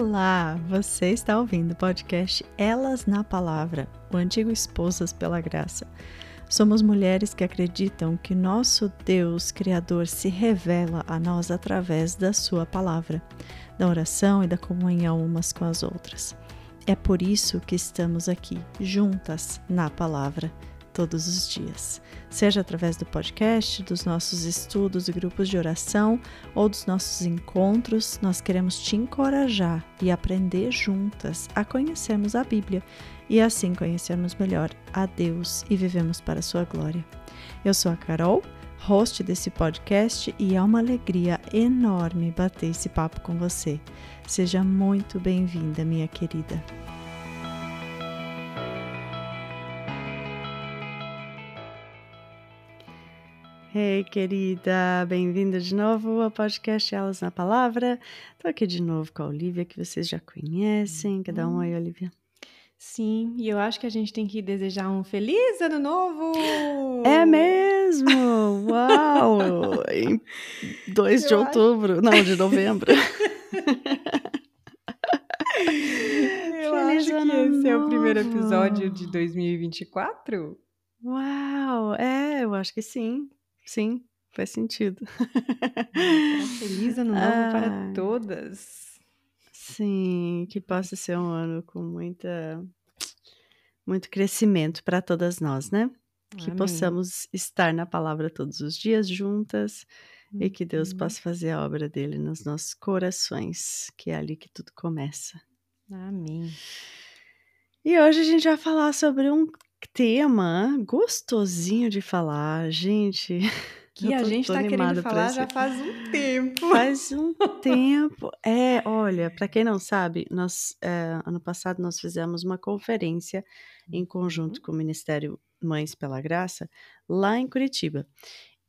Olá! Você está ouvindo o podcast Elas na Palavra, o antigo Esposas pela Graça. Somos mulheres que acreditam que nosso Deus Criador se revela a nós através da Sua palavra, da oração e da comunhão umas com as outras. É por isso que estamos aqui, juntas na palavra todos os dias, seja através do podcast, dos nossos estudos e grupos de oração ou dos nossos encontros. Nós queremos te encorajar e aprender juntas a conhecermos a Bíblia e assim conhecermos melhor a Deus e vivemos para a sua glória. Eu sou a Carol, host desse podcast, e é uma alegria enorme bater esse papo com você. Seja muito bem-vinda, minha querida. Ei, querida, bem-vinda de novo ao podcast Elas na Palavra. Estou aqui de novo com a Olivia, que vocês já conhecem. Quer dar um oi, Olivia? Sim, e eu acho que a gente tem que desejar um feliz ano novo! É mesmo! Uau! em 2 de outubro, não, de novembro. eu feliz acho que esse novo. é o primeiro episódio de 2024. Uau! É, eu acho que sim. Sim, faz sentido. Feliz ano novo ah, para todas. Sim, que possa ser um ano com muita muito crescimento para todas nós, né? Que Amém. possamos estar na palavra todos os dias juntas uhum. e que Deus uhum. possa fazer a obra dele nos nossos corações, que é ali que tudo começa. Amém. E hoje a gente vai falar sobre um tema gostosinho de falar, gente. Que a gente está querendo falar já faz um tempo. Faz um tempo. É, olha, para quem não sabe, nós é, ano passado nós fizemos uma conferência em conjunto uhum. com o Ministério Mães pela Graça lá em Curitiba.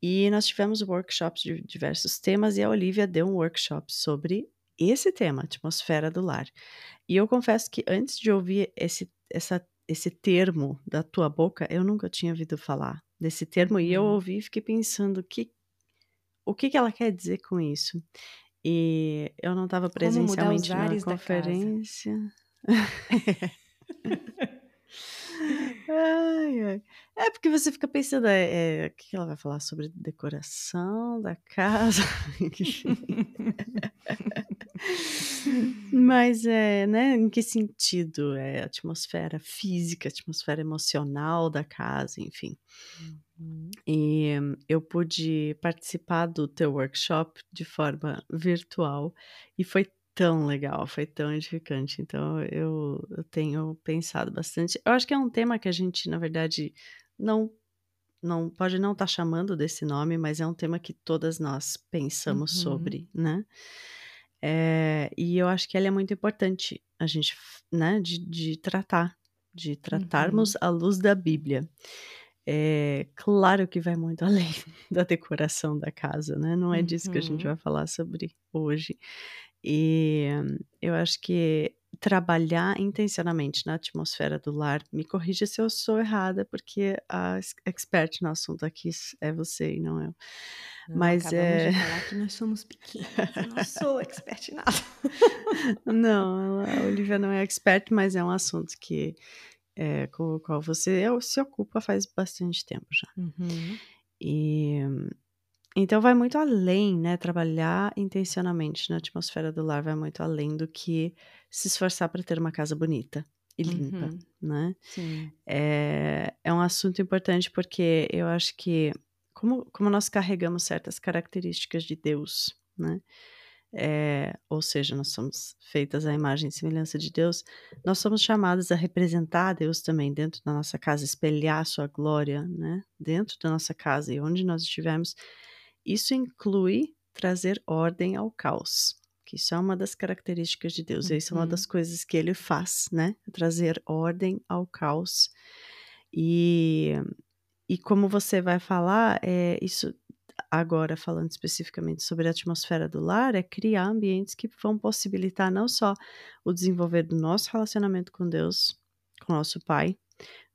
E nós tivemos workshops de diversos temas e a Olivia deu um workshop sobre esse tema, atmosfera do lar. E eu confesso que antes de ouvir esse, essa esse termo da tua boca, eu nunca tinha ouvido falar desse termo e eu uhum. ouvi e fiquei pensando que o que, que ela quer dizer com isso. E eu não estava presencialmente na conferência. ai, ai. É porque você fica pensando, é, é, o que ela vai falar sobre decoração da casa? Mas é, né, em que sentido? É atmosfera física, atmosfera emocional da casa, enfim. Uhum. E eu pude participar do teu workshop de forma virtual e foi tão legal, foi tão edificante. Então eu, eu tenho pensado bastante. Eu acho que é um tema que a gente, na verdade, não não pode não estar tá chamando desse nome, mas é um tema que todas nós pensamos uhum. sobre, né? É, e eu acho que ela é muito importante a gente, né, de, de tratar, de tratarmos uhum. à luz da Bíblia. É claro que vai muito além da decoração da casa, né? Não é disso uhum. que a gente uhum. vai falar sobre hoje. E eu acho que trabalhar intencionalmente na atmosfera do lar, me corrija se eu sou errada, porque a expert no assunto aqui é você e não eu. Não, Mas é. De falar que nós somos pequenos. Eu não sou expert em nada. não, a Olivia não é expert, mas é um assunto que é, com o qual você se ocupa faz bastante tempo já. Uhum. E então vai muito além, né? Trabalhar intencionalmente na atmosfera do lar vai muito além do que se esforçar para ter uma casa bonita e limpa, uhum. né? Sim. É, é um assunto importante porque eu acho que como, como nós carregamos certas características de Deus, né? É, ou seja, nós somos feitas à imagem e semelhança de Deus, nós somos chamados a representar Deus também dentro da nossa casa, espelhar a sua glória, né? Dentro da nossa casa e onde nós estivermos. Isso inclui trazer ordem ao caos, que isso é uma das características de Deus, uhum. isso é uma das uhum. coisas que ele faz, né? Trazer ordem ao caos. E e como você vai falar, é, isso agora falando especificamente sobre a atmosfera do lar, é criar ambientes que vão possibilitar não só o desenvolver do nosso relacionamento com Deus, com nosso Pai,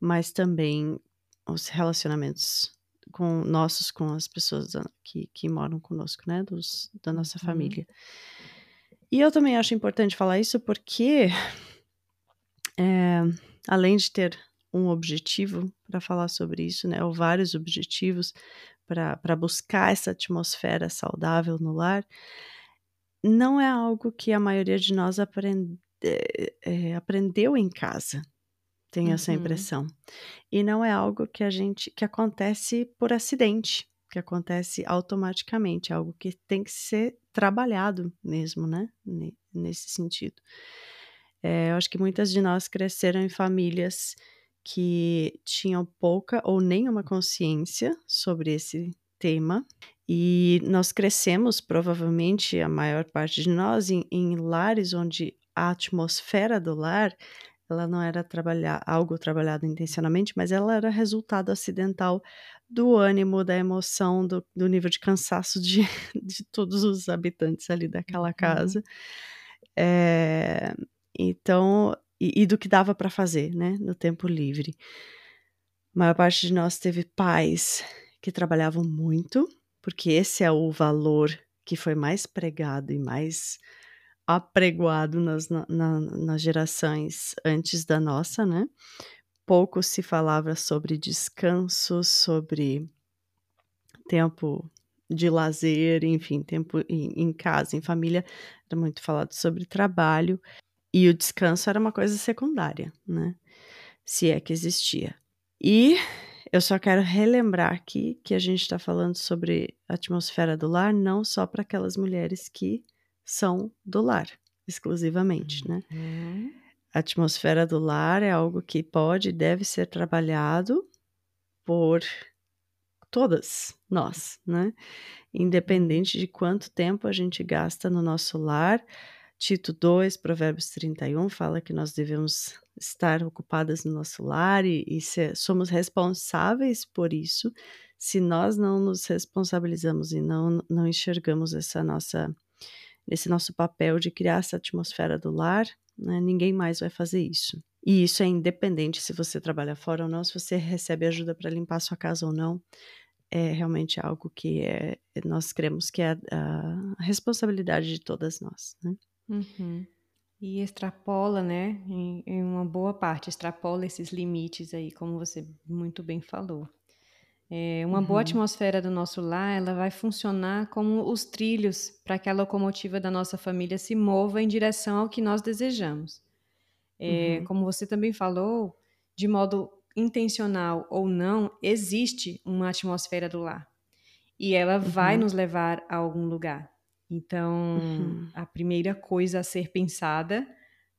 mas também os relacionamentos com nossos com as pessoas que, que moram conosco, né, dos, da nossa uhum. família. E eu também acho importante falar isso porque, é, além de ter um objetivo para falar sobre isso, né, ou vários objetivos para buscar essa atmosfera saudável no lar, não é algo que a maioria de nós aprende, é, aprendeu em casa. Tenho uhum. essa impressão. E não é algo que a gente que acontece por acidente, que acontece automaticamente, é algo que tem que ser trabalhado mesmo, né? Nesse sentido. É, eu acho que muitas de nós cresceram em famílias que tinham pouca ou nenhuma consciência sobre esse tema. E nós crescemos, provavelmente, a maior parte de nós, em, em lares onde a atmosfera do lar ela não era trabalhar, algo trabalhado intencionalmente, mas ela era resultado acidental do ânimo, da emoção, do, do nível de cansaço de, de, todos os habitantes ali daquela uhum. casa. É, então, e, e, do que dava para fazer, né, no tempo livre. A maior parte de nós teve pais que trabalhavam muito, porque esse é o valor que foi mais pregado e mais apregoado nas, na, nas gerações antes da nossa, né? Pouco se falava sobre descanso, sobre tempo de lazer, enfim, tempo em, em casa, em família. Era muito falado sobre trabalho e o descanso era uma coisa secundária, né? Se é que existia. E eu só quero relembrar aqui que a gente está falando sobre a atmosfera do lar não só para aquelas mulheres que são do lar, exclusivamente, né? Uhum. A atmosfera do lar é algo que pode e deve ser trabalhado por todas nós, né? Independente de quanto tempo a gente gasta no nosso lar. Tito 2, Provérbios 31 fala que nós devemos estar ocupadas no nosso lar e, e ser, somos responsáveis por isso se nós não nos responsabilizamos e não, não enxergamos essa nossa nesse nosso papel de criar essa atmosfera do lar, né, ninguém mais vai fazer isso. E isso é independente se você trabalha fora ou não, se você recebe ajuda para limpar sua casa ou não. É realmente algo que é, nós cremos que é a, a responsabilidade de todas nós. Né? Uhum. E extrapola, né, em, em, uma boa parte, extrapola esses limites aí, como você muito bem falou. É, uma uhum. boa atmosfera do nosso lar, ela vai funcionar como os trilhos para que a locomotiva da nossa família se mova em direção ao que nós desejamos. É, uhum. Como você também falou, de modo intencional ou não, existe uma atmosfera do lar. E ela uhum. vai nos levar a algum lugar. Então, uhum. a primeira coisa a ser pensada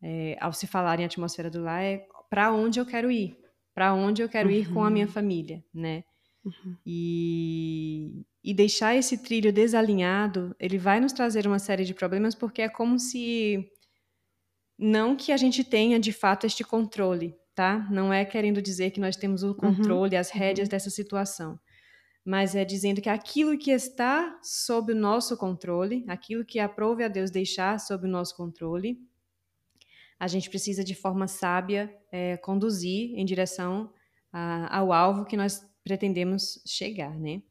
é, ao se falar em atmosfera do lar é para onde eu quero ir, para onde eu quero ir com a minha uhum. família, né? Uhum. E, e deixar esse trilho desalinhado, ele vai nos trazer uma série de problemas, porque é como se. Não que a gente tenha de fato este controle, tá? Não é querendo dizer que nós temos o uhum. controle, uhum. as rédeas dessa situação. Mas é dizendo que aquilo que está sob o nosso controle, aquilo que aprove a Deus deixar sob o nosso controle, a gente precisa de forma sábia é, conduzir em direção a, ao alvo que nós pretendemos chegar, né?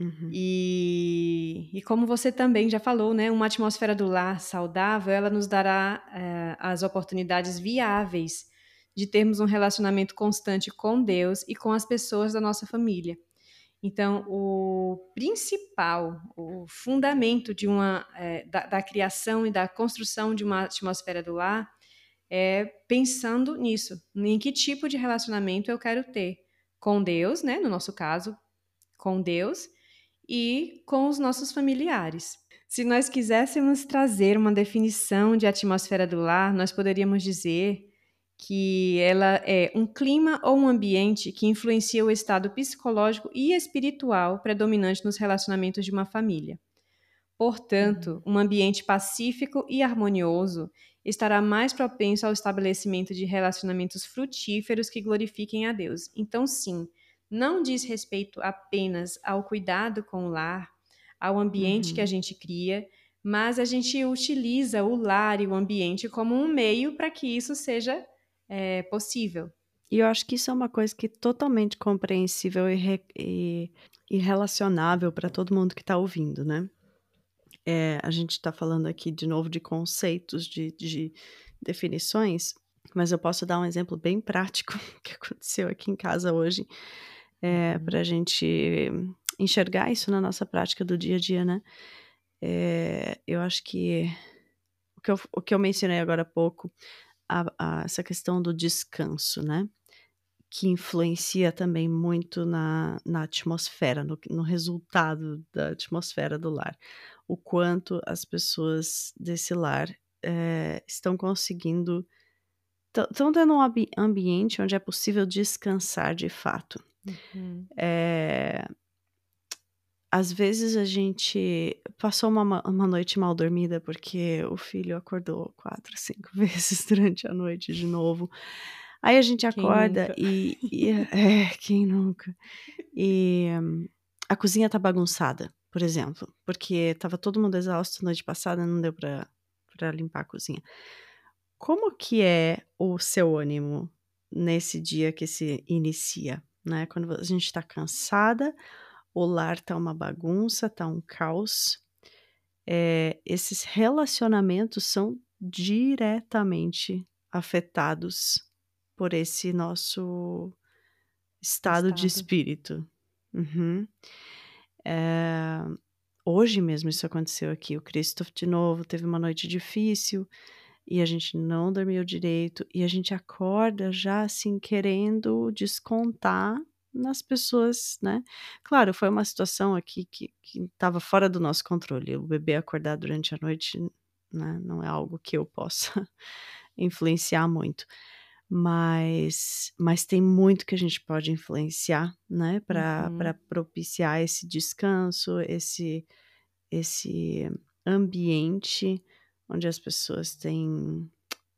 Uhum. E, e, como você também já falou, né, uma atmosfera do lar saudável, ela nos dará é, as oportunidades viáveis de termos um relacionamento constante com Deus e com as pessoas da nossa família. Então, o principal, o fundamento de uma, é, da, da criação e da construção de uma atmosfera do lar é pensando nisso, em que tipo de relacionamento eu quero ter com Deus, né? No nosso caso, com Deus e com os nossos familiares. Se nós quiséssemos trazer uma definição de atmosfera do lar, nós poderíamos dizer que ela é um clima ou um ambiente que influencia o estado psicológico e espiritual predominante nos relacionamentos de uma família. Portanto, uhum. um ambiente pacífico e harmonioso estará mais propenso ao estabelecimento de relacionamentos frutíferos que glorifiquem a Deus. Então, sim, não diz respeito apenas ao cuidado com o lar, ao ambiente uhum. que a uhum. gente cria, mas a gente utiliza o lar e o ambiente como um meio para que isso seja é, possível. E eu acho que isso é uma coisa que é totalmente compreensível e, re, e, e relacionável para todo mundo que está ouvindo, né? É, a gente está falando aqui de novo de conceitos, de, de definições, mas eu posso dar um exemplo bem prático que aconteceu aqui em casa hoje, é, para a gente enxergar isso na nossa prática do dia a dia, né? É, eu acho que o que eu, o que eu mencionei agora há pouco, a, a, essa questão do descanso, né? Que influencia também muito na, na atmosfera, no, no resultado da atmosfera do lar. O quanto as pessoas desse lar é, estão conseguindo. Estão tendo um ambiente onde é possível descansar de fato. Uhum. É, às vezes a gente passou uma, uma noite mal dormida porque o filho acordou quatro, cinco vezes durante a noite de novo. Aí a gente acorda e, e, É, quem nunca? E um, a cozinha tá bagunçada, por exemplo, porque tava todo mundo exausto noite passada, não deu pra, pra limpar a cozinha. Como que é o seu ânimo nesse dia que se inicia, né? Quando a gente tá cansada o lar tá uma bagunça, tá um caos. É, esses relacionamentos são diretamente afetados por esse nosso estado, estado. de espírito. Uhum. É, hoje mesmo isso aconteceu aqui. O Christoph, de novo, teve uma noite difícil e a gente não dormiu direito e a gente acorda já assim querendo descontar nas pessoas, né? Claro, foi uma situação aqui que estava fora do nosso controle. O bebê acordar durante a noite né, não é algo que eu possa influenciar muito. Mas, mas tem muito que a gente pode influenciar, né? Para uhum. propiciar esse descanso, esse, esse ambiente onde as pessoas têm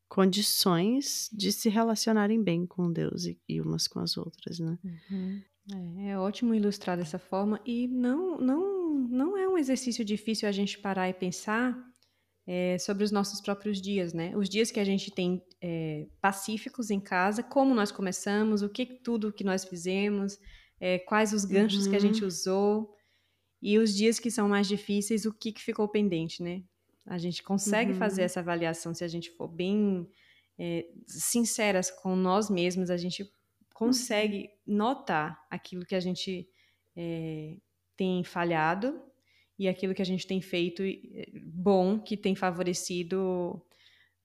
condições de se relacionarem bem com Deus e, e umas com as outras, né? Uhum. É, é, ótimo ilustrar dessa forma e não, não, não é um exercício difícil a gente parar e pensar é, sobre os nossos próprios dias, né? Os dias que a gente tem é, pacíficos em casa, como nós começamos, o que tudo que nós fizemos, é, quais os ganchos uhum. que a gente uhum. usou e os dias que são mais difíceis, o que, que ficou pendente, né? A gente consegue uhum. fazer essa avaliação se a gente for bem sinceras com nós mesmos, a gente consegue uhum. notar aquilo que a gente tem falhado e aquilo que a gente tem feito é, bom, que tem favorecido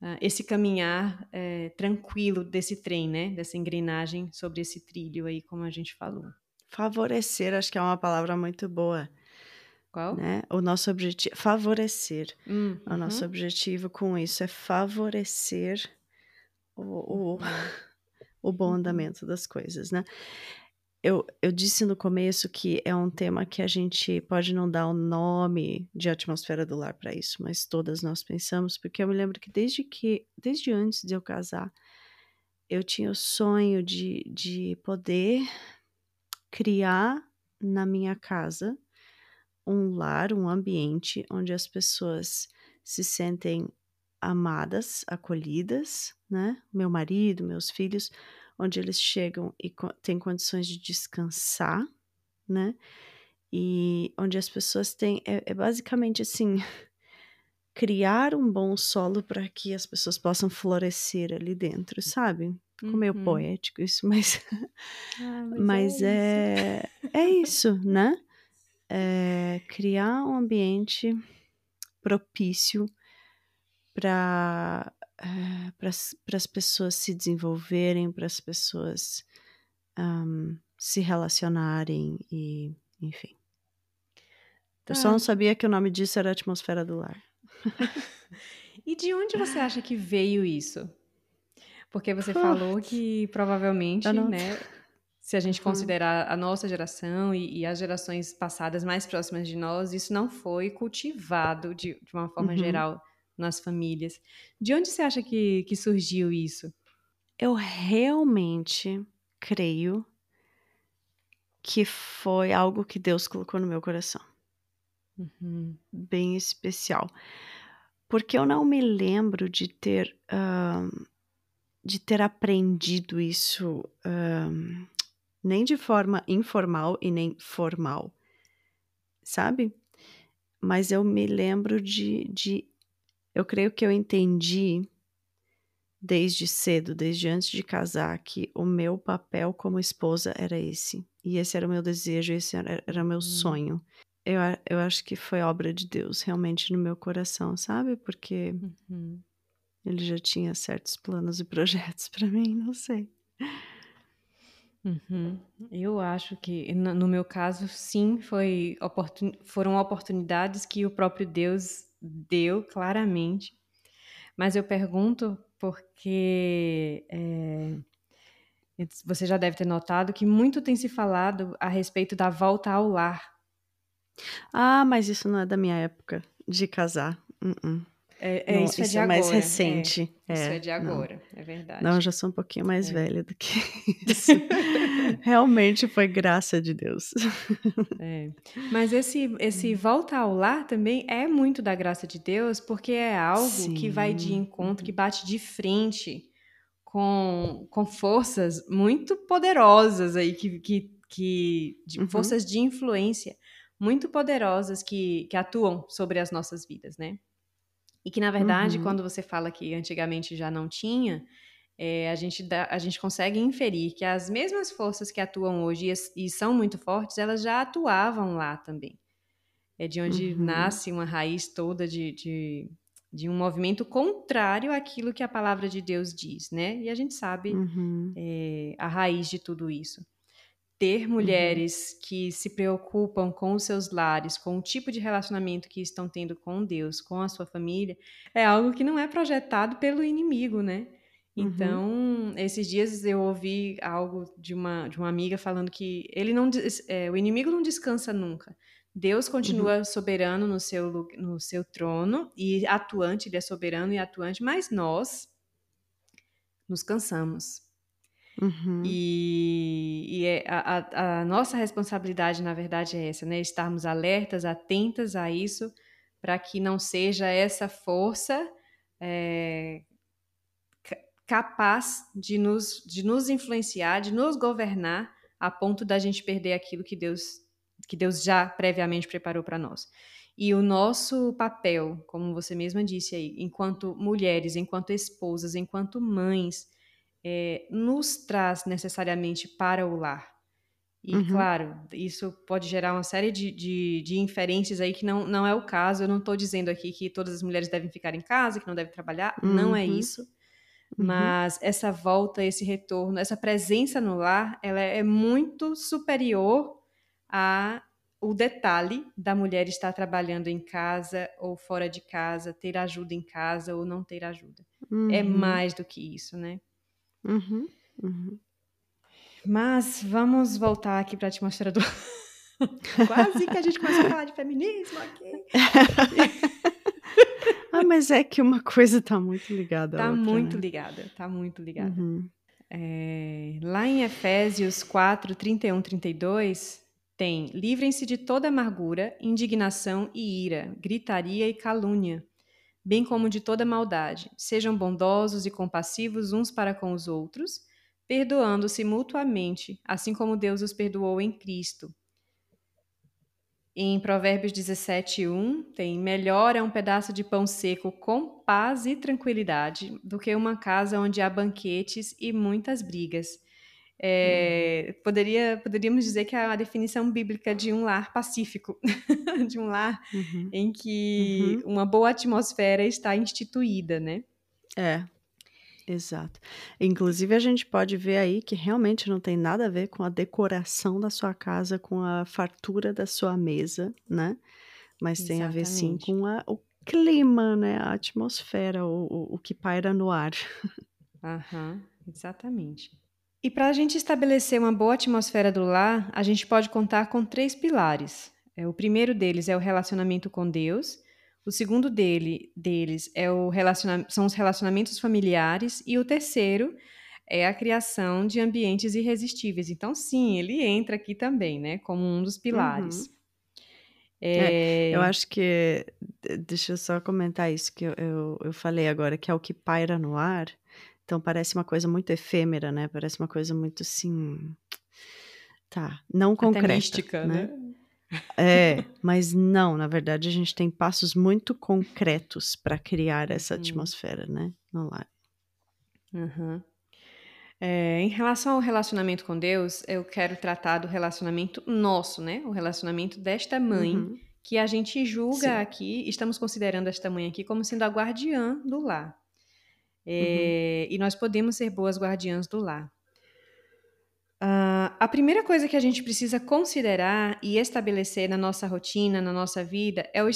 uh, esse caminhar é, tranquilo desse trem, né? Dessa engrenagem sobre esse trilho aí, como a gente falou. Favorecer, acho que é uma palavra muito boa. Qual? Né? O nosso objetivo, favorecer. Hum, o nosso uhum. objetivo com isso é favorecer o, o, uhum. o bom uhum. andamento das coisas, né? Eu, eu disse no começo que é um tema que a gente pode não dar o nome de atmosfera do lar para isso, mas todas nós pensamos, porque eu me lembro que desde que, desde antes de eu casar, eu tinha o sonho de, de poder criar na minha casa um lar, um ambiente onde as pessoas se sentem amadas, acolhidas, né? Meu marido, meus filhos, onde eles chegam e têm condições de descansar, né? E onde as pessoas têm. É, é basicamente assim. criar um bom solo para que as pessoas possam florescer ali dentro, sabe? Ficou meio uhum. poético isso, mas. Ah, mas, mas é, é, é isso, né? é, criar um ambiente propício para é, para as pessoas se desenvolverem, para as pessoas um, se relacionarem e, enfim. Eu só não ah. sabia que o nome disso era atmosfera do lar. e de onde você acha que veio isso? Porque você falou que provavelmente, né, se a gente uhum. considerar a nossa geração e, e, as gerações passadas mais próximas de nós, isso não foi cultivado de, de uma forma uhum. geral nas famílias. De onde você acha que, que surgiu isso? Eu realmente creio que foi algo que Deus colocou no meu coração. Uhum. Bem especial. Porque eu não me lembro de ter. Uh, de ter aprendido isso uh, nem de forma informal e nem formal, sabe? mas eu me lembro de, de. Eu creio que eu entendi desde cedo, desde antes de casar, que o meu papel como esposa era esse. E esse era o meu desejo, esse era, era o meu uhum. sonho. Eu, eu acho que foi obra de Deus realmente no meu coração, sabe? Porque uhum. ele já tinha certos planos e projetos para mim, não sei. Uhum. Eu acho que, no meu caso, sim, foi oportun... foram oportunidades que o próprio Deus deu claramente. Mas eu pergunto porque é, você já deve ter notado que muito tem se falado a respeito da volta ao lar. Ah, mas isso não é da minha época de casar. Uh -uh. É, é não, isso, é, de é agora. mais recente. É, isso é de agora, não. é verdade. Não, eu já sou um pouquinho mais é. velha do que isso. Realmente foi graça de Deus. É. Mas esse, esse volta ao lar também é muito da graça de Deus, porque é algo Sim. que vai de encontro, que bate de frente com, com forças muito poderosas aí, que, que, que de, uhum. forças de influência muito poderosas que, que atuam sobre as nossas vidas, né? E que, na verdade, uhum. quando você fala que antigamente já não tinha, é, a, gente dá, a gente consegue inferir que as mesmas forças que atuam hoje e, e são muito fortes, elas já atuavam lá também. É de onde uhum. nasce uma raiz toda de, de, de, um movimento contrário àquilo que a palavra de Deus diz, né? E a gente sabe uhum. é, a raiz de tudo isso ter uhum. mulheres uhum. que se preocupam com os seus lares, com o tipo de relacionamento que estão tendo com Deus, com a sua família, é algo que não é projetado pelo inimigo, né? Uhum. Então, uhum. esses dias eu ouvi algo de uma, de uma amiga falando que ele não, é, o inimigo não descansa nunca. Deus continua uhum. soberano no seu, no seu trono e atuante, ele é soberano e atuante, mas nós nos cansamos. Uhum. E, e é, a, a, nossa responsabilidade, na verdade, é essa, né? Estarmos alertas, atentas a isso, para que não seja essa força é, capaz de nos, de nos influenciar, de nos governar, a ponto da gente perder aquilo que Deus, que Deus já previamente preparou para nós. E o nosso papel, como você mesma disse aí, enquanto mulheres, enquanto esposas, enquanto mães, é, nos traz necessariamente para o lar. E, uhum. claro, isso pode gerar uma série de, de, de, inferências aí que não, não é o caso. Eu não estou dizendo aqui que todas as mulheres devem ficar em casa, que não devem trabalhar. Uhum. Não é uhum. isso. Uhum. Mas essa volta, esse retorno, essa presença no lar, ela é muito superior a o detalhe da mulher estar trabalhando em casa ou fora de casa, ter ajuda em casa ou não ter ajuda. É uhum. mais do que isso, né? Uhum, uhum. Mas vamos voltar aqui para a atmosfera do. Quase que a gente começa a falar de feminismo aqui. ah, mas é que uma coisa está muito ligada à tá outra. muito né? ligada, está muito ligada. Uhum. É, lá em Efésios 4, 31, 32, tem: livrem-se de toda amargura, indignação e ira, gritaria e calúnia bem como de toda maldade. Sejam bondosos e compassivos uns para com os outros, perdoando-se mutuamente, assim como Deus os perdoou em Cristo. Em Provérbios 17:1 tem: melhor é um pedaço de pão seco com paz e tranquilidade do que uma casa onde há banquetes e muitas brigas. É, poderia, poderíamos dizer que é a definição bíblica de um lar pacífico, de um lar uhum. em que uhum. uma boa atmosfera está instituída, né? É, exato. Inclusive, a gente pode ver aí que realmente não tem nada a ver com a decoração da sua casa, com a fartura da sua mesa, né? Mas tem Exatamente. a ver sim com a, o clima, né? A atmosfera, o, o, o que paira no ar. Aham, exatamente. E para a gente estabelecer uma boa atmosfera do lar, a gente pode contar com três pilares. É, o primeiro deles é o relacionamento com Deus, o segundo dele, deles é o são os relacionamentos familiares, e o terceiro é a criação de ambientes irresistíveis. Então, sim, ele entra aqui também, né, como um dos pilares. Uhum. É... É, eu acho que. Deixa eu só comentar isso que eu, eu, eu falei agora, que é o que paira no ar. Então parece uma coisa muito efêmera, né? Parece uma coisa muito assim. Tá, não concreta. Até mística, né? né? É, mas não, na verdade a gente tem passos muito concretos para criar essa Uhum. atmosfera, né, no lar. Uhum. É, em relação ao relacionamento com Deus, eu quero tratar do relacionamento nosso, né? O relacionamento desta mãe, Uhum. que a gente julga Sim. aqui, estamos considerando esta mãe aqui como sendo a guardiã do lar. Uhum. É, E nós podemos ser boas guardiãs do lar. Ah, a primeira coisa que a gente precisa considerar e estabelecer na nossa rotina, na nossa vida, é o,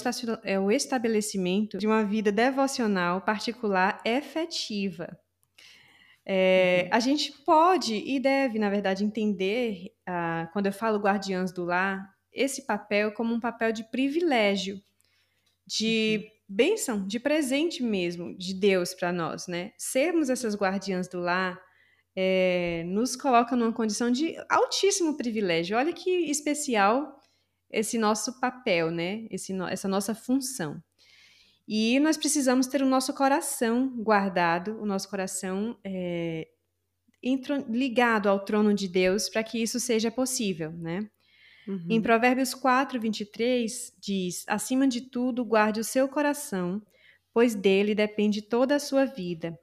é o estabelecimento de uma vida devocional particular efetiva. É, a gente pode e deve, na verdade, entender, ah, quando eu falo guardiãs do lar, esse papel como um papel de privilégio, de bênção, de presente mesmo de Deus para nós, né? Sermos essas guardiãs do lar é, nos coloca numa condição de altíssimo privilégio. Olha que especial esse nosso papel, né? Esse essa nossa função. E nós precisamos ter o nosso coração guardado, o nosso coração é, ligado ao trono de Deus para que isso seja possível, né? Uhum. Em Provérbios 4, 23, diz: Acima de tudo, guarde o seu coração, pois dele depende toda a sua vida.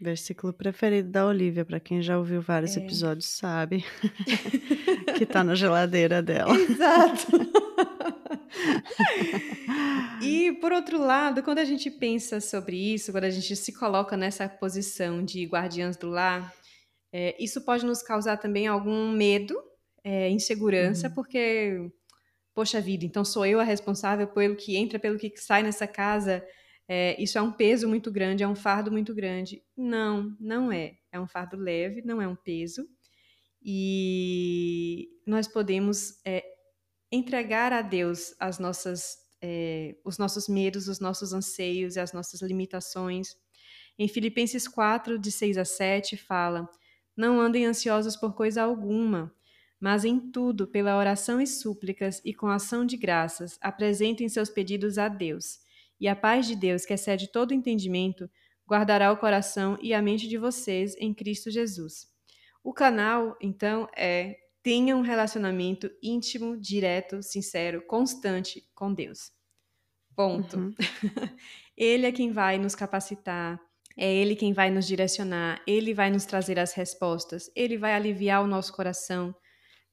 Versículo preferido da Olivia, para quem já ouviu vários É. episódios sabe que tá na geladeira dela. Exato. e, por outro lado, quando a gente pensa sobre isso, quando a gente se coloca nessa posição de guardiãs do lar, é, isso pode nos causar também algum medo, é, insegurança, Uhum. porque, poxa vida, então sou eu a responsável pelo que entra, pelo que sai nessa casa. É, isso é um peso muito grande, é um fardo muito grande. Não, não é. É um fardo leve, não é um peso. E nós podemos é, entregar a Deus as nossas, é, os nossos medos, os nossos anseios e as nossas limitações. Em Filipenses 4, de 6 a 7, fala: Não andem ansiosos por coisa alguma, mas em tudo, pela oração e súplicas e com ação de graças, apresentem seus pedidos a Deus. E a paz de Deus, que excede todo entendimento, guardará o coração e a mente de vocês em Cristo Jesus. O canal, então, é tenha um relacionamento íntimo, direto, sincero, constante com Deus. Ponto. Uhum. Ele é quem vai nos capacitar, é Ele quem vai nos direcionar, Ele vai nos trazer as respostas, Ele vai aliviar o nosso coração.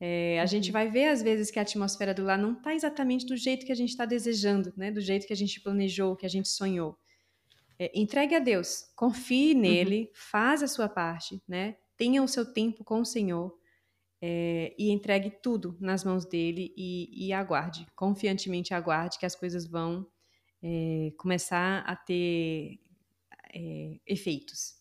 É, a Uhum. gente vai ver às vezes que a atmosfera do lar não está exatamente do jeito que a gente está desejando, né? Do jeito que a gente planejou, que a gente sonhou. É, entregue a Deus, confie nele, faz a sua parte, né? Tenha o seu tempo com o Senhor é, e entregue tudo nas mãos dele e, e aguarde, confiantemente aguarde que as coisas vão é, começar a ter é, efeitos.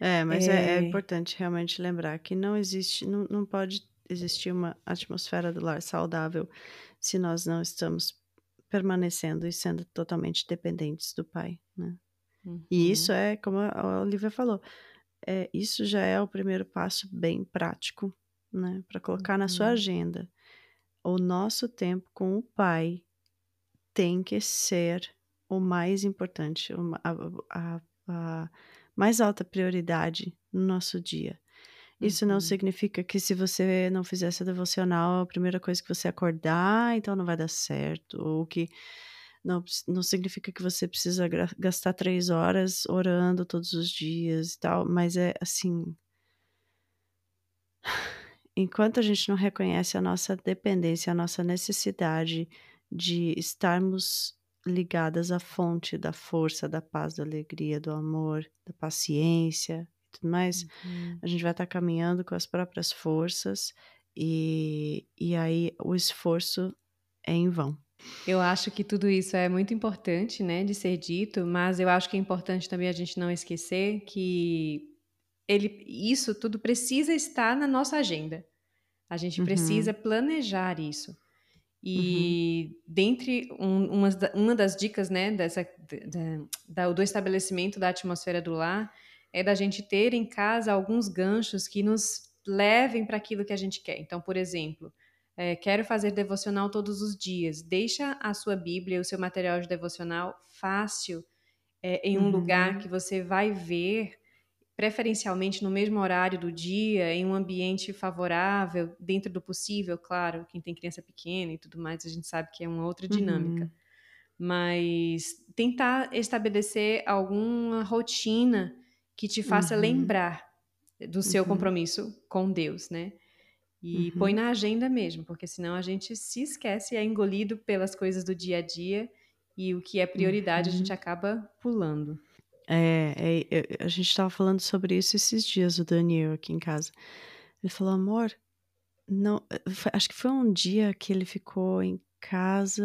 É, mas é... é É. importante realmente lembrar que não existe, não, não pode existir uma atmosfera do lar saudável se nós não estamos permanecendo e sendo totalmente dependentes do Pai, né? E isso Uhum. é, como a Olivia falou, é, isso já é o primeiro passo bem prático, né? Para colocar na sua Uhum. agenda. O nosso tempo com o Pai tem que ser o mais importante, a, a- a mais alta prioridade no nosso dia. Isso não Uhum. significa que se você não fizer essa devocional, a primeira coisa que você acordar, então não vai dar certo. Ou que não, não significa que você precisa gastar três horas orando todos os dias e tal. Mas é assim. Enquanto a gente não reconhece a nossa dependência, a nossa necessidade de estarmos ligadas à fonte da força, da paz, da alegria, do amor, da paciência tudo mais, Uhum. a gente vai estar caminhando com as próprias forças e, e aí o esforço é em vão. Eu acho que tudo isso é muito importante, né, de ser dito, mas eu acho que é importante também a gente não esquecer que ele, isso tudo precisa estar na nossa agenda. A gente Uhum. precisa planejar isso. Uhum. E dentre um, umas da- uma das dicas, né, dessa, da- da- do estabelecimento da atmosfera do lar é da gente ter em casa alguns ganchos que nos levem para aquilo que a gente quer. Então, por exemplo, é, quero fazer devocional todos os dias. Deixa a sua Bíblia, o seu material de devocional fácil é, em um Uhum. lugar que você vai ver preferencialmente no mesmo horário do dia, em um ambiente favorável, dentro do possível, claro, quem tem criança pequena e tudo mais, a gente sabe que é uma outra dinâmica. Uhum. Mas tentar estabelecer alguma rotina que te faça uhum. lembrar do seu uhum. compromisso com Deus, né? E põe uhum. na agenda mesmo, porque senão a gente se esquece e é engolido pelas coisas do dia a dia e o que é prioridade a gente uhum. acaba pulando. É, é, é, a gente estava falando sobre isso esses dias, o Daniel aqui em casa. Ele falou, amor, não, foi, acho que foi um dia que ele ficou em casa,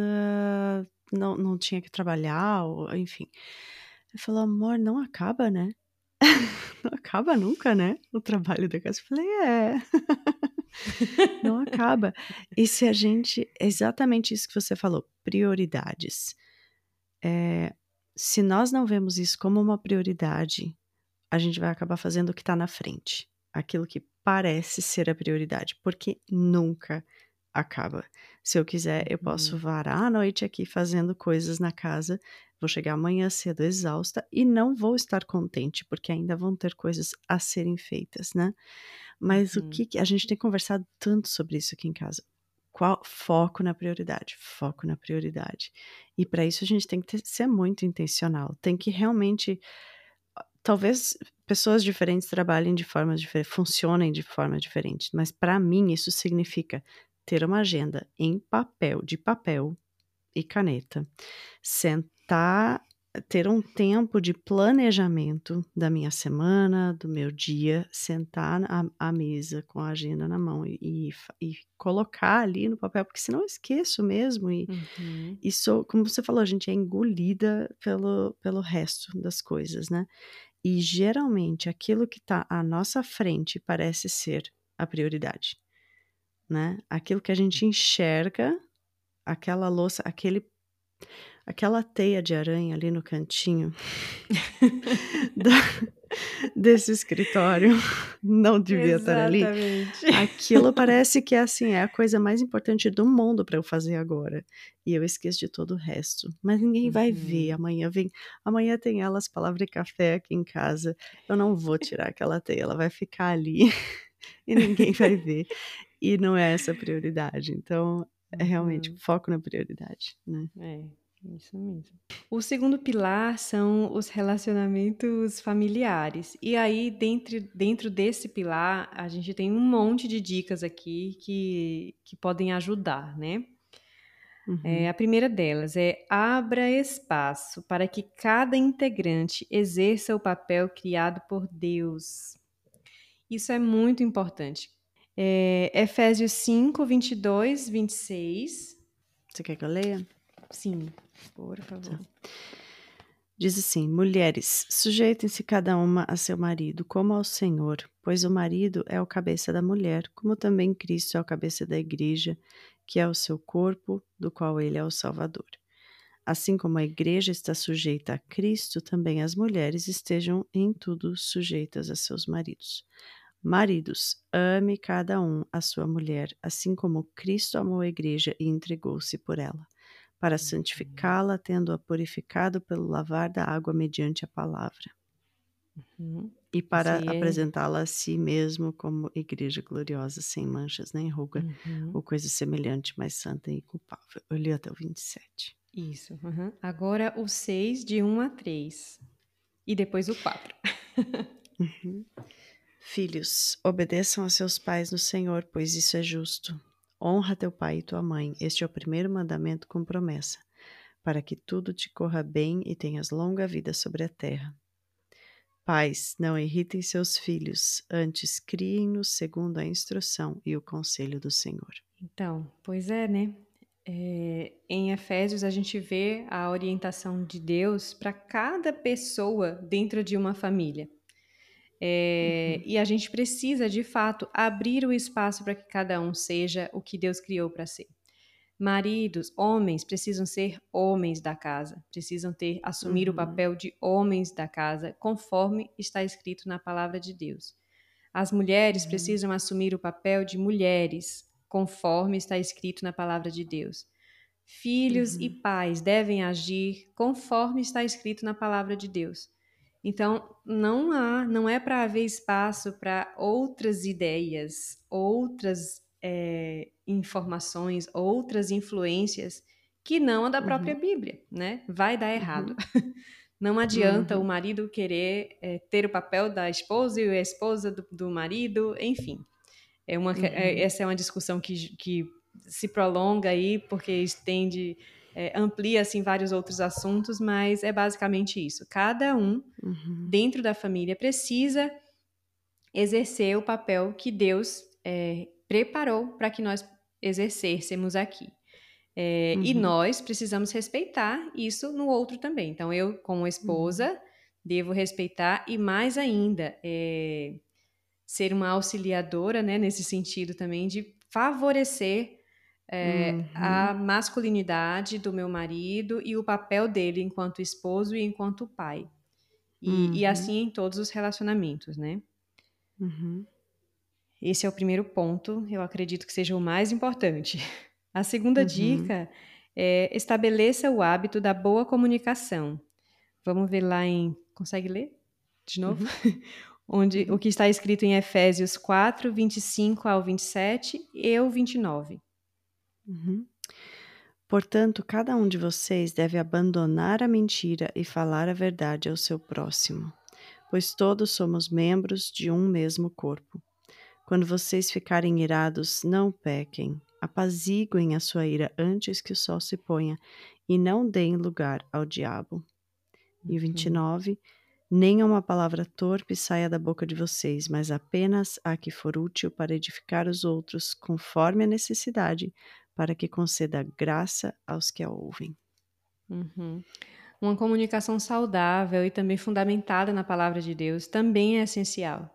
não, não tinha que trabalhar, ou, enfim. Ele falou, amor, não acaba, né? não acaba nunca, né? O trabalho da casa. Eu falei, é. não acaba. E se a gente. É exatamente isso que você falou, prioridades. É, se nós não vemos isso como uma prioridade, a gente vai acabar fazendo o que está na frente, aquilo que parece ser a prioridade, porque nunca acaba. Se eu quiser, eu posso uhum. varar a noite aqui fazendo coisas na casa, vou chegar amanhã cedo exausta e não vou estar contente, porque ainda vão ter coisas a serem feitas, né? Mas uhum. o que a gente tem conversado tanto sobre isso aqui em casa? Qual foco na prioridade, foco na prioridade. E para isso a gente tem que ter, ser muito intencional, tem que realmente talvez pessoas diferentes trabalhem de formas diferentes, funcionem de forma diferente, mas para mim isso significa ter uma agenda em papel, de papel e caneta, sentar ter um tempo de planejamento da minha semana, do meu dia, sentar à, à mesa com a agenda na mão e, e, e, colocar ali no papel, porque senão eu esqueço mesmo. E uhum. isso, como você falou, a gente é engolida pelo, pelo resto das coisas, né? E geralmente aquilo que está à nossa frente parece ser a prioridade, né? Aquilo que a gente enxerga, aquela louça, aquele aquela teia de aranha ali no cantinho da, desse escritório não devia Exatamente. estar ali. Aquilo parece que é assim, é a coisa mais importante do mundo para eu fazer agora. E eu esqueço de todo o resto. Mas ninguém uhum. vai ver. Amanhã vem, amanhã tem elas palavra e café aqui em casa. Eu não vou tirar aquela teia, ela vai ficar ali e ninguém vai ver. E não é essa a prioridade. Então, é realmente uhum. foco na prioridade, né? É. Isso mesmo. O segundo pilar são os relacionamentos familiares. E aí, dentro, dentro desse pilar, a gente tem um monte de dicas aqui que, que podem ajudar, né? Uhum. É, a primeira delas é abra espaço para que cada integrante exerça o papel criado por Deus. Isso é muito importante. É, Efésios 5, 22, 26. Você quer que eu leia? Sim. Por favor. Diz assim: Mulheres, sujeitem-se cada uma a seu marido, como ao Senhor, pois o marido é o cabeça da mulher, como também Cristo é o cabeça da igreja, que é o seu corpo, do qual ele é o Salvador. Assim como a igreja está sujeita a Cristo, também as mulheres estejam em tudo sujeitas a seus maridos. Maridos, ame cada um a sua mulher, assim como Cristo amou a igreja e entregou-se por ela para santificá-la, tendo-a purificado pelo lavar da água mediante a palavra. Uhum. E para apresentá-la a si mesmo como igreja gloriosa, sem manchas nem ruga, uhum. ou coisa semelhante, mas santa e culpável. Eu li até o 27. Isso. Uhum. Agora o 6, de 1 a 3. E depois o 4. Uhum. Filhos, obedeçam a seus pais no Senhor, pois isso é justo. Honra teu pai e tua mãe. Este é o primeiro mandamento com promessa, para que tudo te corra bem e tenhas longa vida sobre a terra. Pais, não irritem seus filhos, antes criem-nos segundo a instrução e o conselho do Senhor. Então, pois é, né? É, em Efésios a gente vê a orientação de Deus para cada pessoa dentro de uma família. É, uhum. E a gente precisa, de fato, abrir o espaço para que cada um seja o que Deus criou para ser. Maridos, homens precisam ser homens da casa, precisam ter assumir uhum. o papel de homens da casa, conforme está escrito na palavra de Deus. As mulheres uhum. precisam assumir o papel de mulheres, conforme está escrito na palavra de Deus. Filhos e uhum. pais devem agir conforme está escrito na palavra de Deus. Então, não há, não é para haver espaço para outras ideias, outras é, informações, outras influências que não a da própria uhum. Bíblia, né? Vai dar errado. Uhum. Não adianta uhum. o marido querer é, ter o papel da esposa e a esposa do, do marido, enfim. É uma, é, essa é uma discussão que, que se prolonga aí, porque estende é, amplia assim vários outros assuntos, mas é basicamente isso. Cada um uhum. dentro da família precisa exercer o papel que Deus é, preparou para que nós exercêssemos aqui. É, uhum. E nós precisamos respeitar isso no outro também. Então, eu, como esposa, uhum. devo respeitar e, mais ainda, é, ser uma auxiliadora, né, nesse sentido também, de favorecer é, uhum. a masculinidade do meu marido e o papel dele enquanto esposo e enquanto pai. E, uhum. e assim em todos os relacionamentos, né? Uhum. Esse é o primeiro ponto, eu acredito que seja o mais importante. A segunda uhum. dica é estabeleça o hábito da boa comunicação. Vamos ver lá em. Consegue ler? De novo? Uhum. Onde o que está escrito em Efésios 4, 25 ao 27 e o 29. Uhum. Portanto, cada um de vocês deve abandonar a mentira e falar a verdade ao seu próximo, pois todos somos membros de um mesmo corpo. Quando vocês ficarem irados, não pequem, apaziguem a sua ira antes que o sol se ponha e não deem lugar ao diabo. E 29. Uhum. Nem uma palavra torpe saia da boca de vocês, mas apenas a que for útil para edificar os outros, conforme a necessidade, para que conceda graça aos que a ouvem. Uhum. Uma comunicação saudável e também fundamentada na palavra de Deus também é essencial.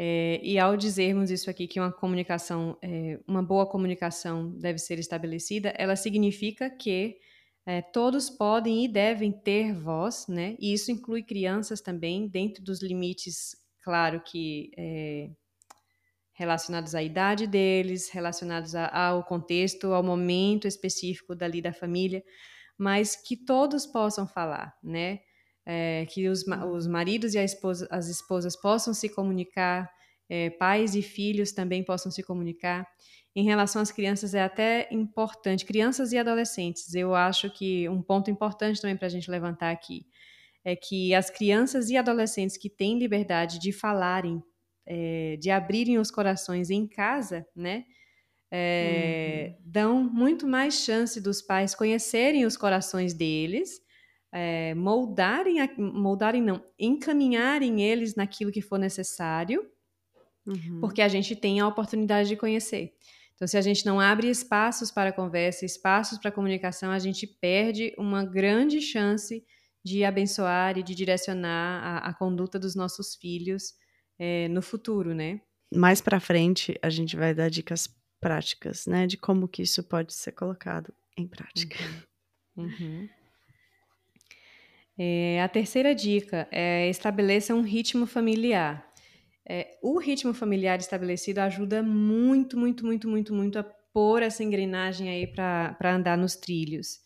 É, e ao dizermos isso aqui, que uma comunicação, é, uma boa comunicação deve ser estabelecida, ela significa que é, todos podem e devem ter voz, né? E isso inclui crianças também, dentro dos limites, claro que é, relacionados à idade deles, relacionados a, ao contexto, ao momento específico dali da família, mas que todos possam falar, né? É, que os, os maridos e esposa, as esposas possam se comunicar, é, pais e filhos também possam se comunicar. Em relação às crianças, é até importante, crianças e adolescentes, eu acho que um ponto importante também para a gente levantar aqui é que as crianças e adolescentes que têm liberdade de falarem é, de abrirem os corações em casa, né? É, uhum. Dão muito mais chance dos pais conhecerem os corações deles, é, moldarem, moldarem não, encaminharem eles naquilo que for necessário, uhum. porque a gente tem a oportunidade de conhecer. Então, se a gente não abre espaços para conversa, espaços para comunicação, a gente perde uma grande chance de abençoar e de direcionar a, a conduta dos nossos filhos é, no futuro, né? Mais para frente a gente vai dar dicas práticas, né, de como que isso pode ser colocado em prática. Uhum. Uhum. É, a terceira dica é estabeleça um ritmo familiar. É, o ritmo familiar estabelecido ajuda muito, muito, muito, muito, muito a pôr essa engrenagem aí para andar nos trilhos.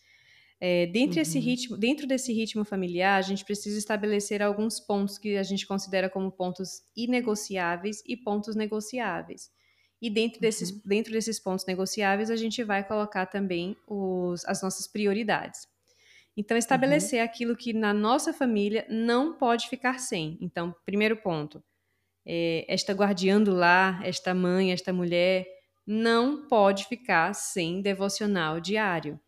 É, dentro, uhum. ritmo, dentro desse ritmo familiar, a gente precisa estabelecer alguns pontos que a gente considera como pontos inegociáveis e pontos negociáveis. E dentro desses, uhum. dentro desses pontos negociáveis, a gente vai colocar também os, as nossas prioridades. Então, estabelecer uhum. aquilo que na nossa família não pode ficar sem. Então, primeiro ponto, é, esta guardiã do lar, esta mãe, esta mulher, não pode ficar sem devocional diário.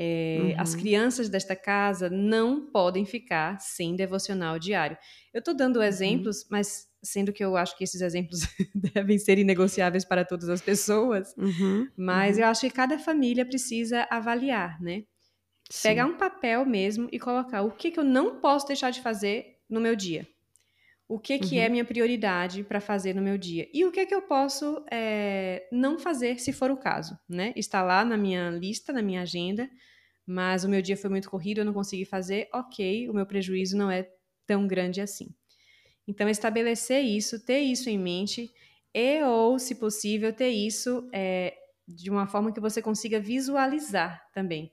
É, uhum. As crianças desta casa não podem ficar sem devocional diário. Eu estou dando uhum. exemplos, mas sendo que eu acho que esses exemplos devem ser inegociáveis para todas as pessoas, uhum. mas uhum. eu acho que cada família precisa avaliar, né? Sim. Pegar um papel mesmo e colocar o que, que eu não posso deixar de fazer no meu dia. O que, que é uhum. minha prioridade para fazer no meu dia? E o que, que eu posso é, não fazer, se for o caso, né? Está lá na minha lista, na minha agenda, mas o meu dia foi muito corrido, eu não consegui fazer, ok, o meu prejuízo não é tão grande assim. Então, estabelecer isso, ter isso em mente, e ou, se possível, ter isso é, de uma forma que você consiga visualizar também,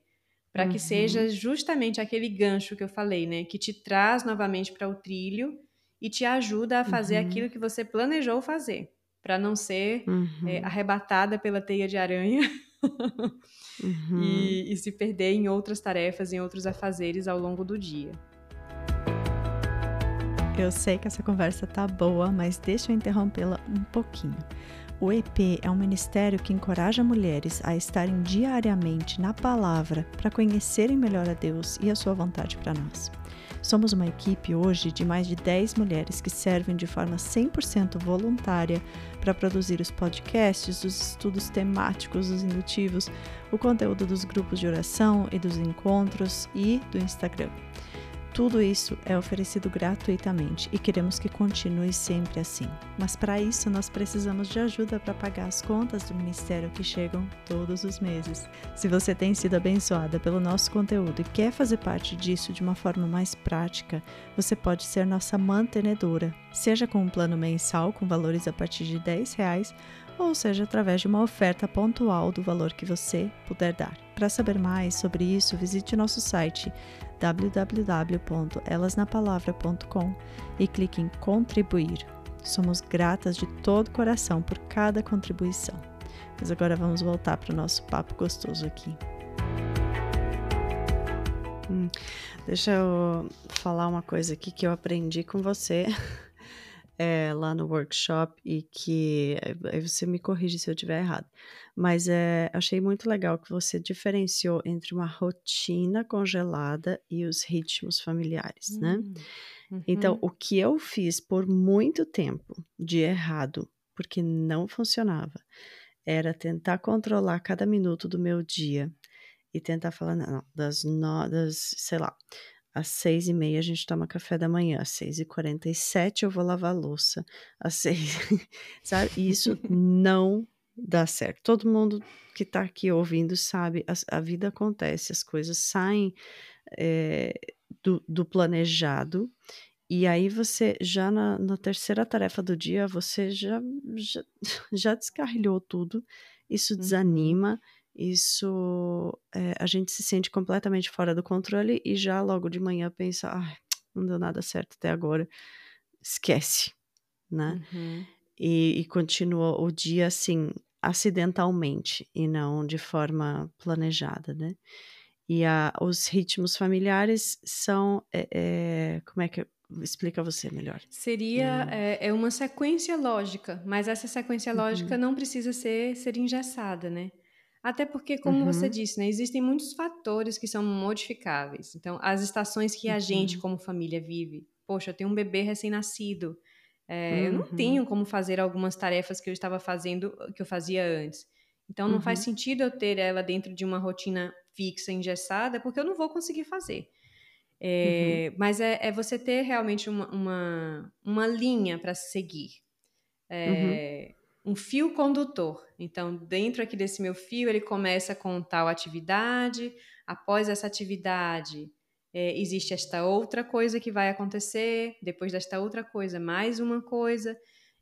para uhum. que seja justamente aquele gancho que eu falei, né? Que te traz novamente para o trilho e te ajuda a fazer uhum. aquilo que você planejou fazer, para não ser uhum. é, arrebatada pela teia de aranha uhum. e, e se perder em outras tarefas, em outros afazeres ao longo do dia. Eu sei que essa conversa tá boa, mas deixa eu interrompê-la um pouquinho. O EP é um ministério que encoraja mulheres a estarem diariamente na palavra para conhecerem melhor a Deus e a sua vontade para nós. Somos uma equipe hoje de mais de 10 mulheres que servem de forma 100% voluntária para produzir os podcasts, os estudos temáticos, os indutivos, o conteúdo dos grupos de oração e dos encontros e do Instagram. Tudo isso é oferecido gratuitamente e queremos que continue sempre assim. Mas para isso nós precisamos de ajuda para pagar as contas do ministério que chegam todos os meses. Se você tem sido abençoada pelo nosso conteúdo e quer fazer parte disso de uma forma mais prática, você pode ser nossa mantenedora, seja com um plano mensal com valores a partir de 10 reais ou seja através de uma oferta pontual do valor que você puder dar. Para saber mais sobre isso, visite nosso site www.elasnapalavra.com e clique em contribuir. Somos gratas de todo coração por cada contribuição. Mas agora vamos voltar para o nosso papo gostoso aqui. Hum, deixa eu falar uma coisa aqui que eu aprendi com você é, lá no workshop e que aí você me corrige se eu estiver errado. Mas é, achei muito legal que você diferenciou entre uma rotina congelada e os ritmos familiares, né? Hum, então, uhum. Então, o que eu fiz por muito tempo de errado, porque não funcionava, era tentar controlar cada minuto do meu dia e tentar falar, não, das, no, das sei lá, às seis e meia a gente toma café da manhã, às seis e quarenta e sete eu vou lavar a louça, às seis, sabe? Isso não dá certo. Todo mundo que está aqui ouvindo sabe, a, a, vida acontece, as coisas saem é, do, do, planejado, e aí você, já na, na, terceira tarefa do dia, você já, já, já descarrilhou tudo, isso uhum. desanima, isso é, a gente se sente completamente fora do controle e já logo de manhã pensa, ah, não deu nada certo até agora, esquece, né? Uhum. E, e continua o dia assim, acidentalmente e não de forma planejada, né? E a, os ritmos familiares são, é, é, como é que explica você melhor? Seria hum. é, é, uma sequência lógica, mas essa sequência lógica uhum. não precisa ser ser engessada, né? Até porque, como uhum. você disse, né, existem muitos fatores que são modificáveis. Então, as estações que a uhum. gente, como família, vive. Poxa, eu tenho um bebê recém-nascido. É, uhum. Eu não uhum. tenho como fazer algumas tarefas que eu estava fazendo, que eu fazia antes. Então, não faz uhum. sentido eu ter ela dentro de uma rotina fixa, engessada, porque eu não vou conseguir fazer. É, uhum. Mas é, é, você ter realmente uma, uma, uma linha para seguir. É, um fio condutor. Então, dentro aqui desse meu fio, ele começa com tal atividade, após essa atividade, é, existe esta outra coisa que vai acontecer, depois desta outra coisa, mais uma coisa.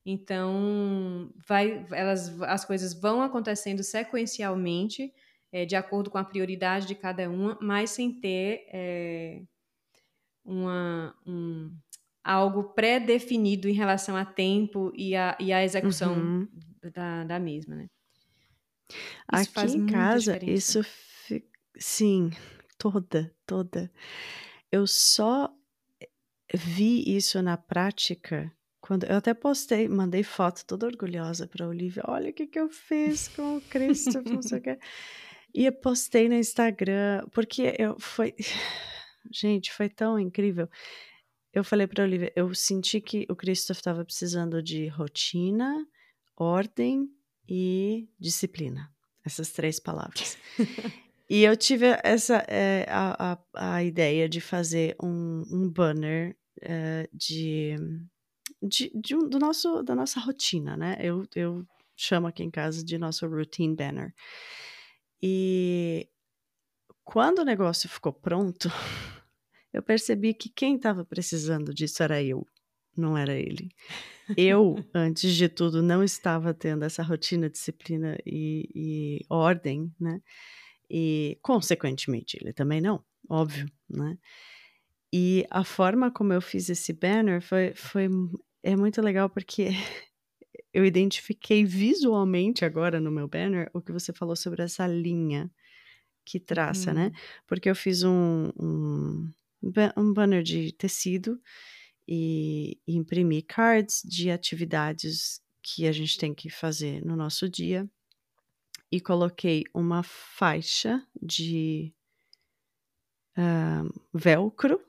Então, vai, elas, as coisas vão acontecendo sequencialmente, é, de acordo com a prioridade de cada uma, mas sem ter é, uma, um, algo pré-definido em relação a tempo e a, e a execução uhum. da, da mesma, né? Isso Aqui em casa, isso sim, toda, toda. Eu só vi isso na prática quando eu até postei, mandei foto toda orgulhosa para Olivia. Olha o que, que eu fiz com o Cristo, não sei o que. E eu postei no Instagram, porque eu foi. Gente, foi tão incrível eu falei para Olivia, eu senti que o Christoph estava precisando de rotina, ordem e disciplina. Essas três palavras. e eu tive essa é, a, a, a, ideia de fazer um, um banner é, de, de, de um, do nosso, da nossa rotina, né? Eu, eu chamo aqui em casa de nosso routine banner. E quando o negócio ficou pronto, eu percebi que quem estava precisando disso era eu, não era ele. Eu, antes de tudo, não estava tendo essa rotina, disciplina e, e ordem, né? E, consequentemente, ele também não, óbvio, né? E a forma como eu fiz esse banner foi, foi é muito legal porque eu identifiquei visualmente agora no meu banner o que você falou sobre essa linha que traça, né? Uhum. Porque eu fiz um, um, um banner de tecido e, e imprimi cards de atividades que a gente tem que fazer no nosso dia e coloquei uma faixa de uh, velcro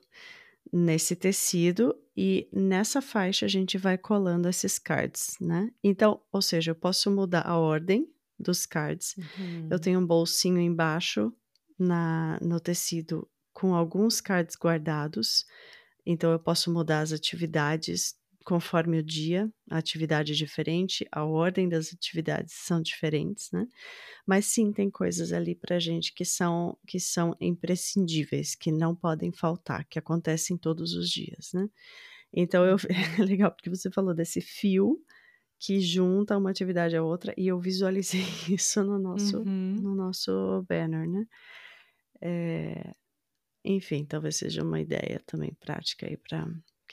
nesse tecido e nessa faixa a gente vai colando esses cards, né? Então, ou seja, eu posso mudar a ordem dos cards. Uhum. Eu tenho um bolsinho embaixo na, no tecido com alguns cards guardados. Então, eu posso mudar as atividades conforme o dia, a atividade é diferente, a ordem das atividades são diferentes, né? Mas sim, tem coisas ali para gente que são que são imprescindíveis, que não podem faltar, que acontecem todos os dias, né? Então eu é legal porque você falou desse fio que junta uma atividade à outra e eu visualizei isso no nosso uhum. no nosso banner, né? É, enfim, talvez seja uma ideia também prática aí para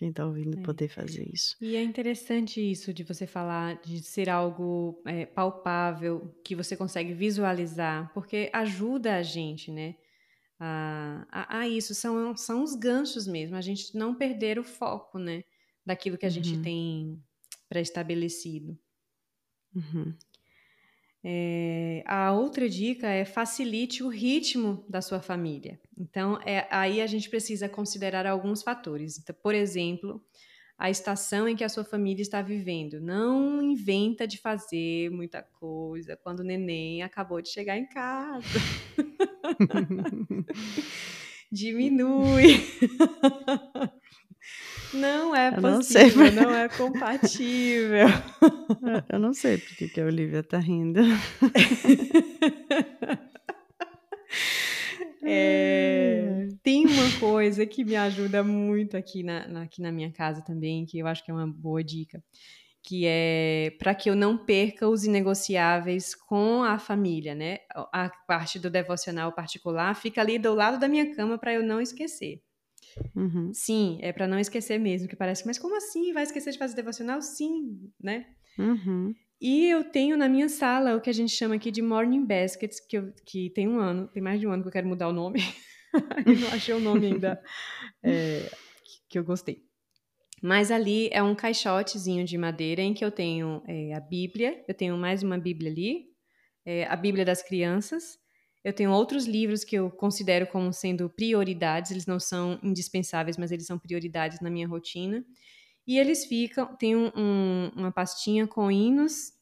quem está ouvindo é. poder fazer isso. E é interessante isso de você falar de ser algo é, palpável, que você consegue visualizar, porque ajuda a gente, né? A, a, a, isso, são, são os ganchos mesmo, a gente não perder o foco, né? Daquilo que a uhum. gente tem pré-estabelecido. Uhum. É, a outra dica é facilite o ritmo da sua família. Então, é, aí a gente precisa considerar alguns fatores. Então, por exemplo, a estação em que a sua família está vivendo. Não inventa de fazer muita coisa quando o neném acabou de chegar em casa. Diminui. Não é possível, não, não é compatível. Eu não sei porque que a Olivia tá rindo. É, tem uma coisa que me ajuda muito aqui na, na, aqui na minha casa também, que eu acho que é uma boa dica, que é para que eu não perca os inegociáveis com a família, né? A parte do devocional particular fica ali do lado da minha cama para eu não esquecer. Uhum. Sim, é para não esquecer mesmo, que parece, mas como assim? Vai esquecer de fazer devocional? Sim, né? Uhum. E eu tenho na minha sala o que a gente chama aqui de Morning Baskets, que, eu, que tem um ano, tem mais de um ano que eu quero mudar o nome. eu não achei o nome ainda é, que eu gostei. Mas ali é um caixotezinho de madeira em que eu tenho é, a Bíblia, eu tenho mais uma Bíblia ali, é, a Bíblia das crianças, eu tenho outros livros que eu considero como sendo prioridades, eles não são indispensáveis, mas eles são prioridades na minha rotina. E eles ficam, tem um, um, uma pastinha com hinos,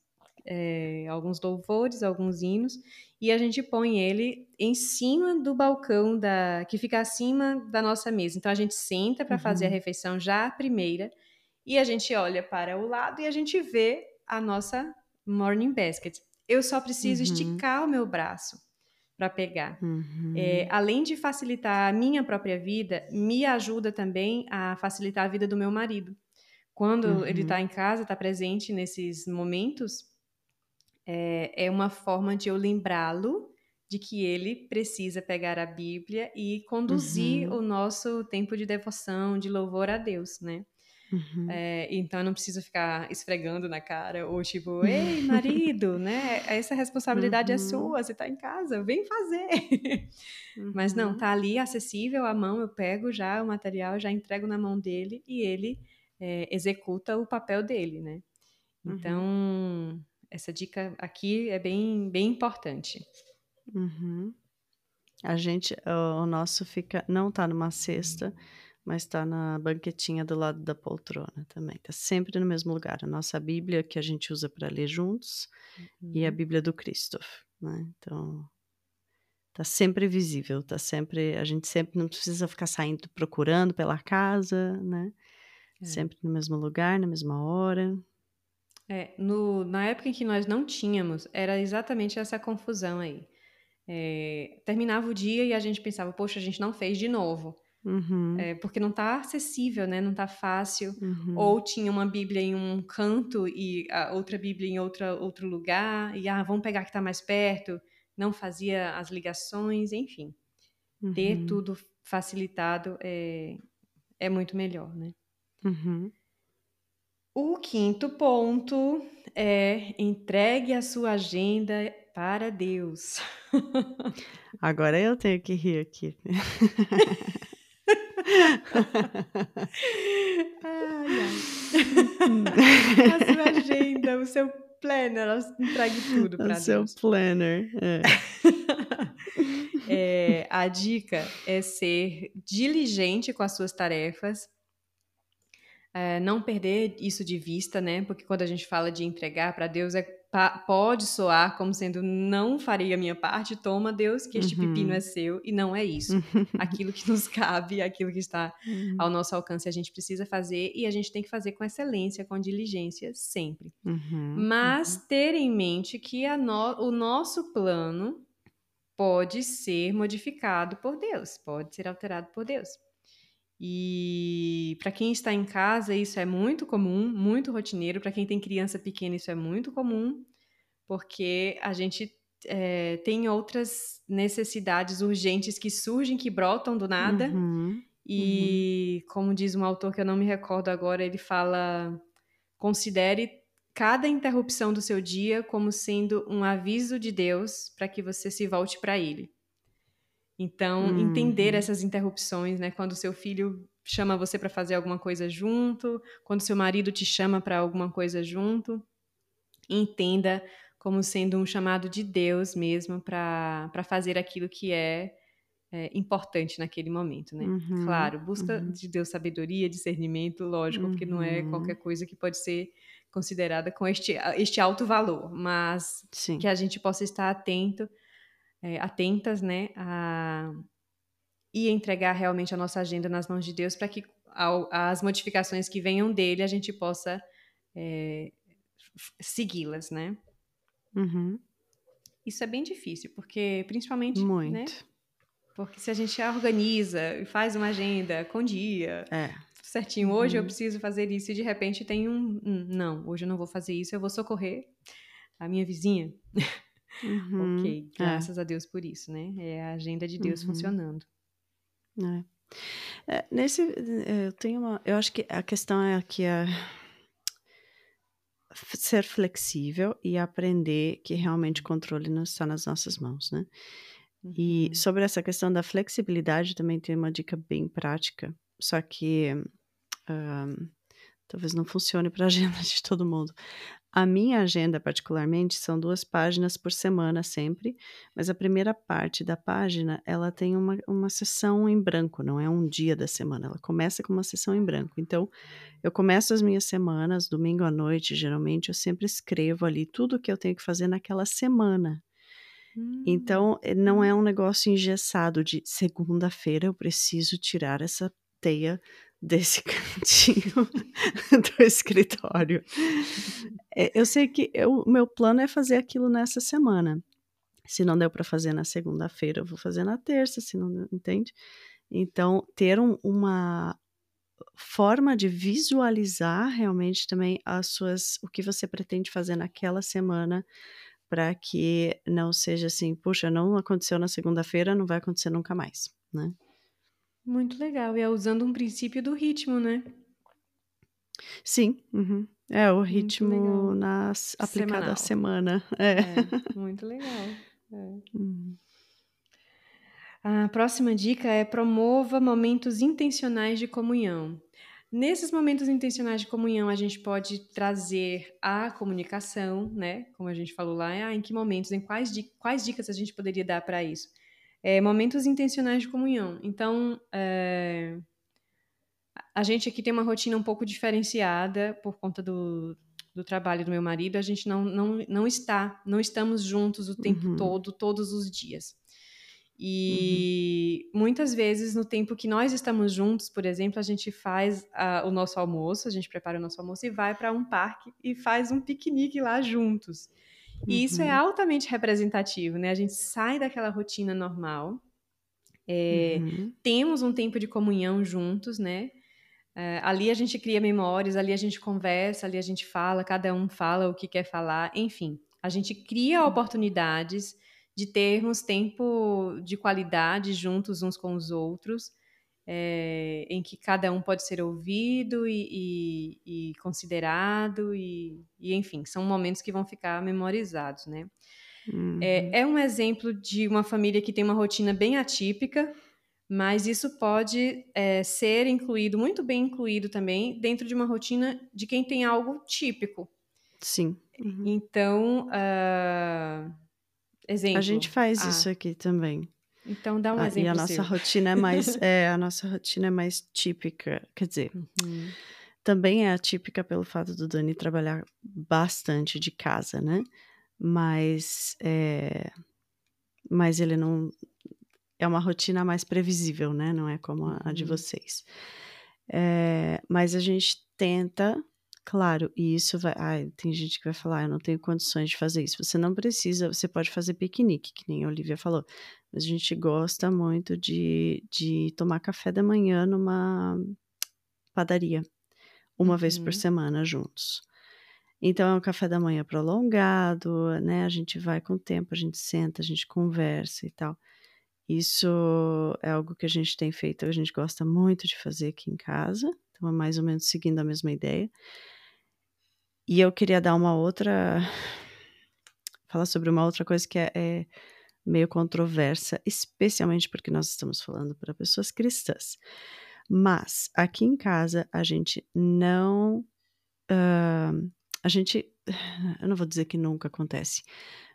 é, alguns louvores, alguns hinos, e a gente põe ele em cima do balcão da que fica acima da nossa mesa. Então a gente senta para uhum. fazer a uhum. refeição já a primeira e a gente olha para o lado e a gente vê a nossa morning basket. Eu só preciso uhum. esticar o meu braço para pegar. Uhum. É, além de facilitar a minha própria vida, me ajuda também a facilitar a vida do meu marido. Quando uhum. ele está em casa, está presente nesses momentos, é, é uma forma de eu lembrá-lo de que ele precisa pegar a Bíblia e conduzir uhum. o nosso tempo de devoção, de louvor a Deus, né? Uhum. É, então eu não preciso ficar esfregando na cara ou tipo, ei, marido, né? Essa responsabilidade é uhum. é sua, você tá em casa, vem fazer. Uhum. Mas não, uhum. tá ali acessível à mão, eu pego já o material, já entrego na mão dele e ele é, executa o papel dele, né? Uhum. Então, essa dica aqui é bem, bem importante. Uhum. A gente, o, o nosso fica, não tá numa cesta, mas está na banquetinha do lado da poltrona também. Está sempre no mesmo lugar. A nossa Bíblia que a gente usa para ler juntos uhum. e a uhum. Bíblia do Christoph, né? Então tá sempre visível, tá sempre a gente sempre não precisa ficar saindo procurando pela casa, né? É. Sempre no mesmo lugar, na mesma hora. É, no, na época em que nós não tínhamos, era exatamente essa confusão aí. É, terminava o dia e a gente pensava, poxa, a gente não fez de novo. Uhum. É, porque não está acessível, né? Não está fácil. Uhum. Ou tinha uma Bíblia em um canto e a outra Bíblia em outra, outro lugar. E, ah, vamos pegar que está mais perto. não fazia as ligações, enfim. Uhum. Ter tudo facilitado é, é muito melhor, né? Uhum. O quinto ponto é entregue a sua agenda para Deus. Agora eu tenho que rir aqui. ai, ai. a sua agenda, o seu planner, entregue tudo para Deus. O seu planner, é. é. A dica é ser diligente com as suas tarefas, é, não perder isso de vista, né? Porque quando a gente fala de entregar para Deus, é, pode soar como sendo não farei a minha parte, toma Deus, que este uhum. pepino é seu, e não é isso. aquilo que nos cabe, aquilo que está uhum. ao nosso alcance, a gente precisa fazer e a gente tem que fazer com excelência, com diligência, sempre. Uhum. Mas uhum. ter em mente que no, o nosso plano pode ser modificado por Deus, pode ser alterado por Deus. E para quem está em casa, isso é muito comum, muito rotineiro. Para quem tem criança pequena, isso é muito comum, porque a gente é, tem outras necessidades urgentes que surgem, que brotam do nada. Uhum, e, uhum. como diz um autor que eu não me recordo agora, ele fala: considere cada interrupção do seu dia como sendo um aviso de Deus para que você se volte para Ele. Então, uhum. entender essas interrupções, né? Quando seu filho chama você para fazer alguma coisa junto, quando seu marido te chama para alguma coisa junto, entenda como sendo um chamado de Deus mesmo para fazer aquilo que é, é, importante naquele momento, né? Uhum. Claro, busca uhum. de Deus sabedoria, discernimento, lógico, porque não é uhum. qualquer coisa que pode ser considerada com este, este alto valor, mas Sim. que a gente possa estar atento é, atentas, né, a, e entregar realmente a nossa agenda nas mãos de Deus para que ao, as modificações que venham dele a gente possa é, segui-las, né? Uhum. Isso é bem difícil, porque principalmente, Muito. né? Porque se a gente organiza e faz uma agenda com dia, é. certinho, hoje uhum. eu preciso fazer isso e de repente tem um, um, não, hoje eu não vou fazer isso, eu vou socorrer a minha vizinha. Uhum, ok, é. graças é. a Deus por isso, né? É a agenda de Deus uhum. funcionando. É. É, nesse, é, eu tenho uma, eu acho que a questão é aqui é ser flexível e aprender que realmente o controle não está nas nossas mãos, né? Uhum. E sobre essa questão da flexibilidade também tem uma dica bem prática, só que um, talvez não funcione para a agenda de todo mundo. A minha agenda, particularmente, são duas páginas por semana sempre, mas a primeira parte da página, ela tem uma, uma sessão em branco, não é um dia da semana, ela começa com uma sessão em branco. Então, eu começo as minhas semanas, domingo à noite, geralmente, eu sempre escrevo ali tudo o que eu tenho que fazer naquela semana. Hum. Então, não é um negócio engessado de segunda-feira eu preciso tirar essa teia desse cantinho do escritório. É, eu sei que o meu plano é fazer aquilo nessa semana. Se não deu para fazer na segunda-feira, eu vou fazer na terça, se não entende? Então, ter um, uma forma de visualizar realmente também as suas o que você pretende fazer naquela semana para que não seja assim, puxa, não aconteceu na segunda-feira, não vai acontecer nunca mais, né? Muito legal. E é usando um princípio do ritmo, né? Sim. Uhum. É, o ritmo nas, aplicado à semana. É. é muito legal. É. Uhum. A próxima dica é promova momentos intencionais de comunhão. Nesses momentos intencionais de comunhão, a gente pode trazer a comunicação, né? Como a gente falou lá, ah, em que momentos, em quais, quais dicas a gente poderia dar para isso? É, momentos intencionais de comunhão. Então, é, a gente aqui tem uma rotina um pouco diferenciada por conta do, do trabalho do meu marido. A gente não, não, não está, não estamos juntos o tempo uhum. todo, todos os dias. E uhum. muitas vezes, no tempo que nós estamos juntos, por exemplo, a gente faz o nosso almoço, a gente prepara o nosso almoço e vai para um parque e faz um piquenique lá juntos. E uhum. isso é uhum. altamente representativo, né? A gente sai daquela rotina normal, é, uhum. temos um tempo de comunhão juntos, né? É, ali a gente cria memórias, ali a gente conversa, ali a gente fala, cada um fala o que quer falar, enfim. A gente cria oportunidades de termos tempo de qualidade juntos uns com os outros, é, em que cada um pode ser ouvido e, e, e considerado, e, e, enfim, são momentos que vão ficar memorizados, né? Uhum. É, é um exemplo de uma família que tem uma rotina bem atípica, mas isso pode é, ser incluído, muito bem incluído também, dentro de uma rotina de quem tem algo típico. Sim. Uhum. Então, uh, exemplo. A gente faz isso aqui também. Então dá um ah, exemplo. E a nossa seu. rotina é mais, é, a nossa rotina é mais típica, quer dizer, uhum. também é atípica pelo fato do Dani trabalhar bastante de casa, né? Mas, é, mas ele não é uma rotina mais previsível, né? Não é como a, a de uhum. vocês. É, mas a gente tenta Claro, e isso vai. Ai, tem gente que vai falar, ah, eu não tenho condições de fazer isso. Você não precisa, você pode fazer piquenique, que nem a Olivia falou. Mas a gente gosta muito de, de tomar café da manhã numa padaria, uma uhum. vez por uhum. semana juntos. Então é um café da manhã prolongado, né? A gente vai com o tempo, a gente senta, a gente conversa e tal. Isso é algo que a gente tem feito, a gente gosta muito de fazer aqui em casa. Então é mais ou menos seguindo a mesma ideia. E eu queria dar uma outra. falar sobre uma outra coisa que é, é meio controversa, especialmente porque nós estamos falando para pessoas cristãs. Mas aqui em casa a gente não. Uh, a gente. Eu não vou dizer que nunca acontece,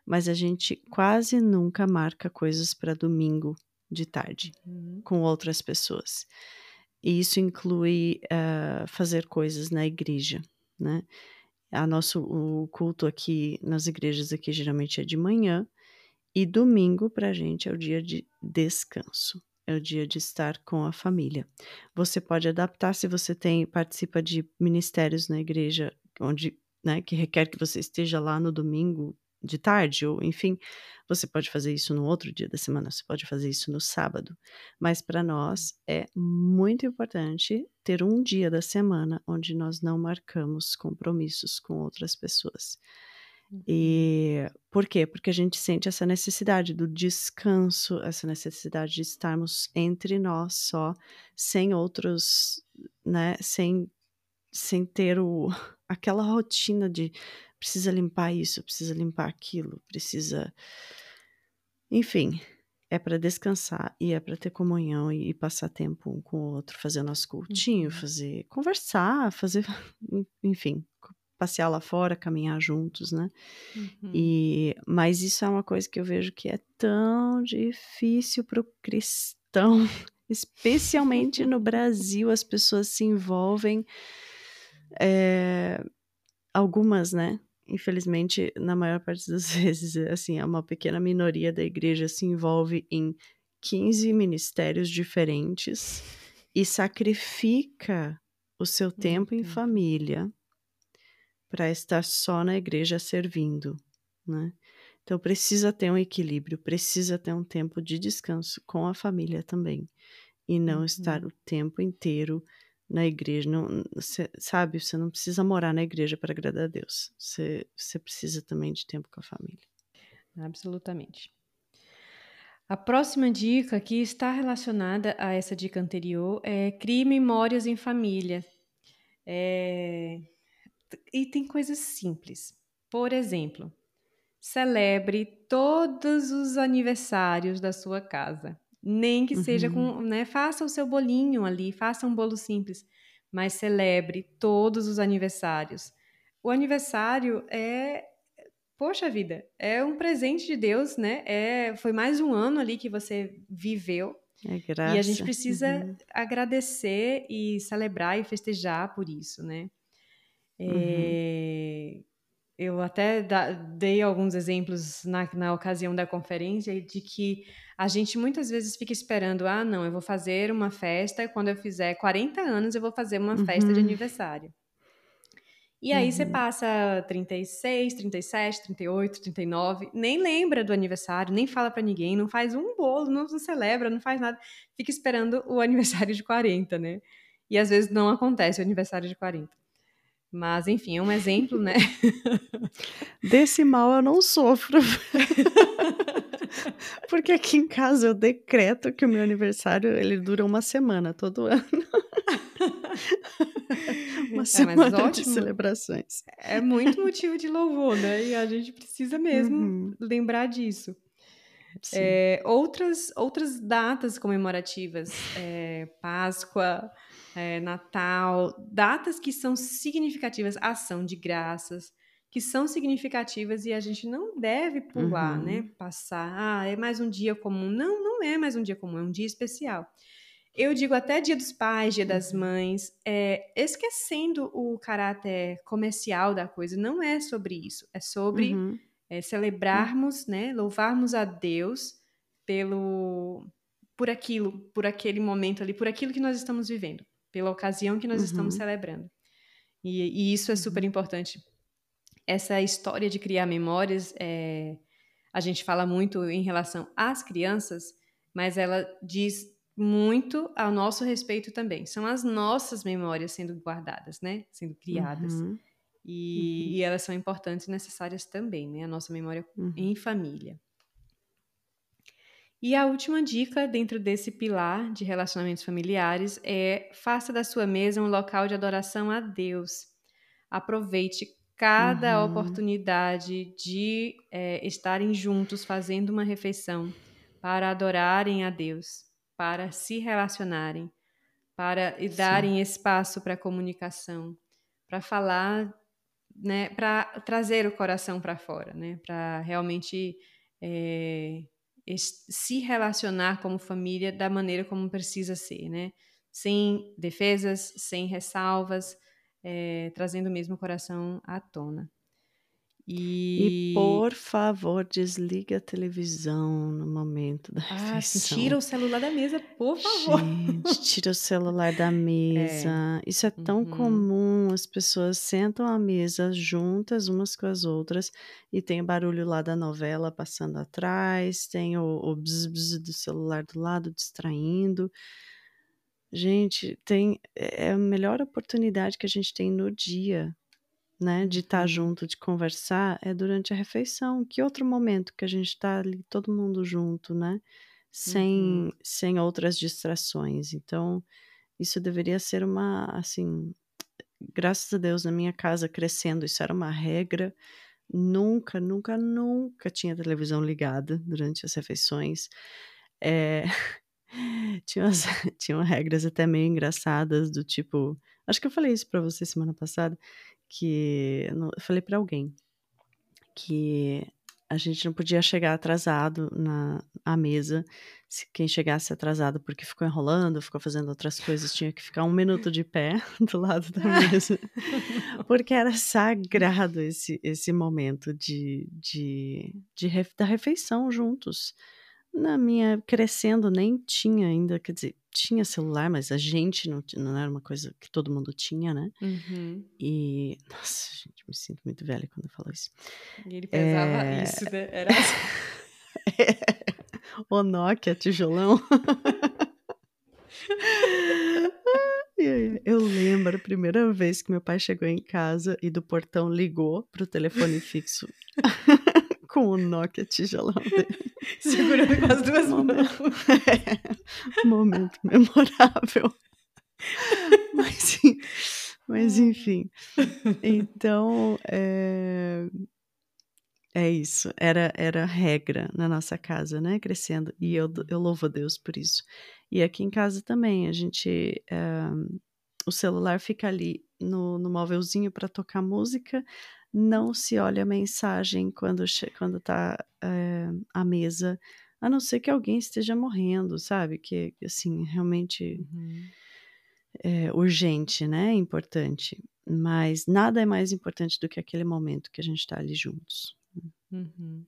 mas a gente quase nunca marca coisas para domingo de tarde uhum. com outras pessoas. E isso inclui uh, fazer coisas na igreja, né? A nosso, o culto aqui nas igrejas aqui geralmente é de manhã e domingo para a gente é o dia de descanso, é o dia de estar com a família. Você pode adaptar se você tem participa de ministérios na igreja onde, né, que requer que você esteja lá no domingo de tarde, ou enfim, você pode fazer isso no outro dia da semana, você pode fazer isso no sábado. Mas para nós é muito importante ter um dia da semana onde nós não marcamos compromissos com outras pessoas. E uhum. por quê? Porque a gente sente essa necessidade do descanso, essa necessidade de estarmos entre nós só, sem outros, né, sem sem ter o, aquela rotina de precisa limpar isso, precisa limpar aquilo, precisa. Enfim, é para descansar e é para ter comunhão e, e, passar tempo um com o outro, fazer nosso cultinho, uhum. fazer conversar, fazer, enfim, passear lá fora, caminhar juntos, né? Uhum. E mas isso é uma coisa que eu vejo que é tão difícil para o cristão, especialmente no Brasil, as pessoas se envolvem é, algumas, né? infelizmente, na maior parte das vezes, assim, é uma pequena minoria da igreja se envolve em 15 ministérios diferentes e sacrifica o seu tempo em família para estar só na igreja servindo, né? Então precisa ter um equilíbrio, precisa ter um tempo de descanso com a família também e não uhum. estar o tempo inteiro na igreja. Não, cê, sabe, você não precisa morar na igreja para agradar a Deus. Você, você precisa também de tempo com a família. Absolutamente. A próxima dica que está relacionada a essa dica anterior é crie memórias em família. É... E tem coisas simples. Por exemplo, celebre todos os aniversários da sua casa. Nem que uhum. seja com, uhum. né? Faça o seu bolinho ali, faça um bolo simples, mas celebre todos os aniversários. O aniversário é, poxa vida, é um presente de Deus, né? É, foi mais um ano ali que você viveu. É graça. E a gente precisa uhum. agradecer e celebrar e festejar por isso, né? Uhum. É, eu até da, dei alguns exemplos na, na ocasião da conferência de que a gente muitas vezes fica esperando, ah, não, eu vou fazer uma festa e quando eu fizer 40 anos eu vou fazer uma uhum. festa de uhum. aniversário. E aí uhum. você passa 36, 37, 38, 39, nem lembra do aniversário, nem fala para ninguém, não faz um bolo, não, não celebra, não faz nada, fica esperando o aniversário de 40, né? E às vezes não acontece o aniversário de 40. Mas, enfim, é um exemplo, né? Desse mal eu não sofro. Porque aqui em casa eu decreto que o meu aniversário ele dura uma semana todo ano. uma é, semana de celebrações. É muito motivo de louvor, né? E a gente precisa mesmo uhum. lembrar disso. É, outras, outras datas comemorativas, é, Páscoa, é, Natal, datas que são significativas, ação de graças, que são significativas e a gente não deve pular, uhum. né? Passar, ah, é mais um dia comum. Não, não é mais um dia comum, é um dia especial. Eu digo até dia dos pais, dia das uhum. mães, é, esquecendo o caráter comercial da coisa. Não é sobre isso, é sobre uhum. é, celebrarmos, né? Louvarmos a Deus pelo por aquilo, por aquele momento ali, por aquilo que nós estamos vivendo, pela ocasião que nós uhum. estamos celebrando. E, e, isso é super uhum. importante essa história de criar memórias, é, a gente fala muito em relação às crianças, mas ela diz muito ao nosso respeito também. São as nossas memórias sendo guardadas, né? Sendo criadas. Uhum. E, uhum. e, elas são importantes e necessárias também, né? A nossa memória uhum. em família. E a última dica dentro desse pilar de relacionamentos familiares é faça da sua mesa um local de adoração a Deus. Aproveite cada uhum. oportunidade de é, estarem juntos fazendo uma refeição para adorarem a Deus, para se relacionarem, para darem espaço para comunicação, para falar, né, para trazer o coração para fora, né, para realmente é, se relacionar como família da maneira como precisa ser, né, sem defesas, sem ressalvas, é, trazendo mesmo o coração à tona. E... e... por favor, desliga a televisão no momento da ah, refeição. Tira o celular da mesa, por favor. Gente, tira o celular da mesa. É. Isso é tão uhum. comum. As pessoas sentam à mesa juntas, umas com as outras, e tem o barulho lá da novela passando atrás, tem o, o bzz, bzz do celular do lado distraindo. Gente, tem é a melhor oportunidade que a gente tem no dia, né, de estar uhum. junto, de conversar, é durante a refeição. Que outro momento que a gente está ali todo mundo junto, né? Sem, uhum. sem outras distrações. Então, isso deveria ser uma, assim, graças a Deus, na minha casa crescendo, isso era uma regra. Nunca, nunca, nunca tinha televisão ligada durante as refeições. É, tinha, umas, tinha regras até meio engraçadas, do tipo. Acho que eu falei isso para você semana passada, que eu falei para alguém que a gente não podia chegar atrasado na à mesa. Se quem chegasse atrasado porque ficou enrolando, ficou fazendo outras coisas, tinha que ficar um minuto de pé do lado da mesa. porque era sagrado esse, esse momento de, de, de, de da refeição juntos. Na minha crescendo nem tinha ainda, quer dizer, tinha celular, mas a gente não, não era uma coisa que todo mundo tinha, né? Uhum. E, nossa, gente, me sinto muito velha quando eu falo isso. E ele pesava é... isso, né? Era é... O Nokia, tijolão. Eu lembro a primeira vez que meu pai chegou em casa e do portão ligou pro telefone fixo com o Nokia tijolão dele. Segurando com as duas mãos. É, momento memorável. Mas, mas enfim. Então, é, é isso. Era, era regra na nossa casa, né? Crescendo. E eu, eu louvo a Deus por isso. E aqui em casa também, a gente. É, o celular fica ali no, no móvelzinho para tocar música, não se olha a mensagem quando quando está é, à mesa, a não ser que alguém esteja morrendo, sabe? Que assim realmente uhum. é urgente, né? Importante. Mas nada é mais importante do que aquele momento que a gente está ali juntos. Uhum.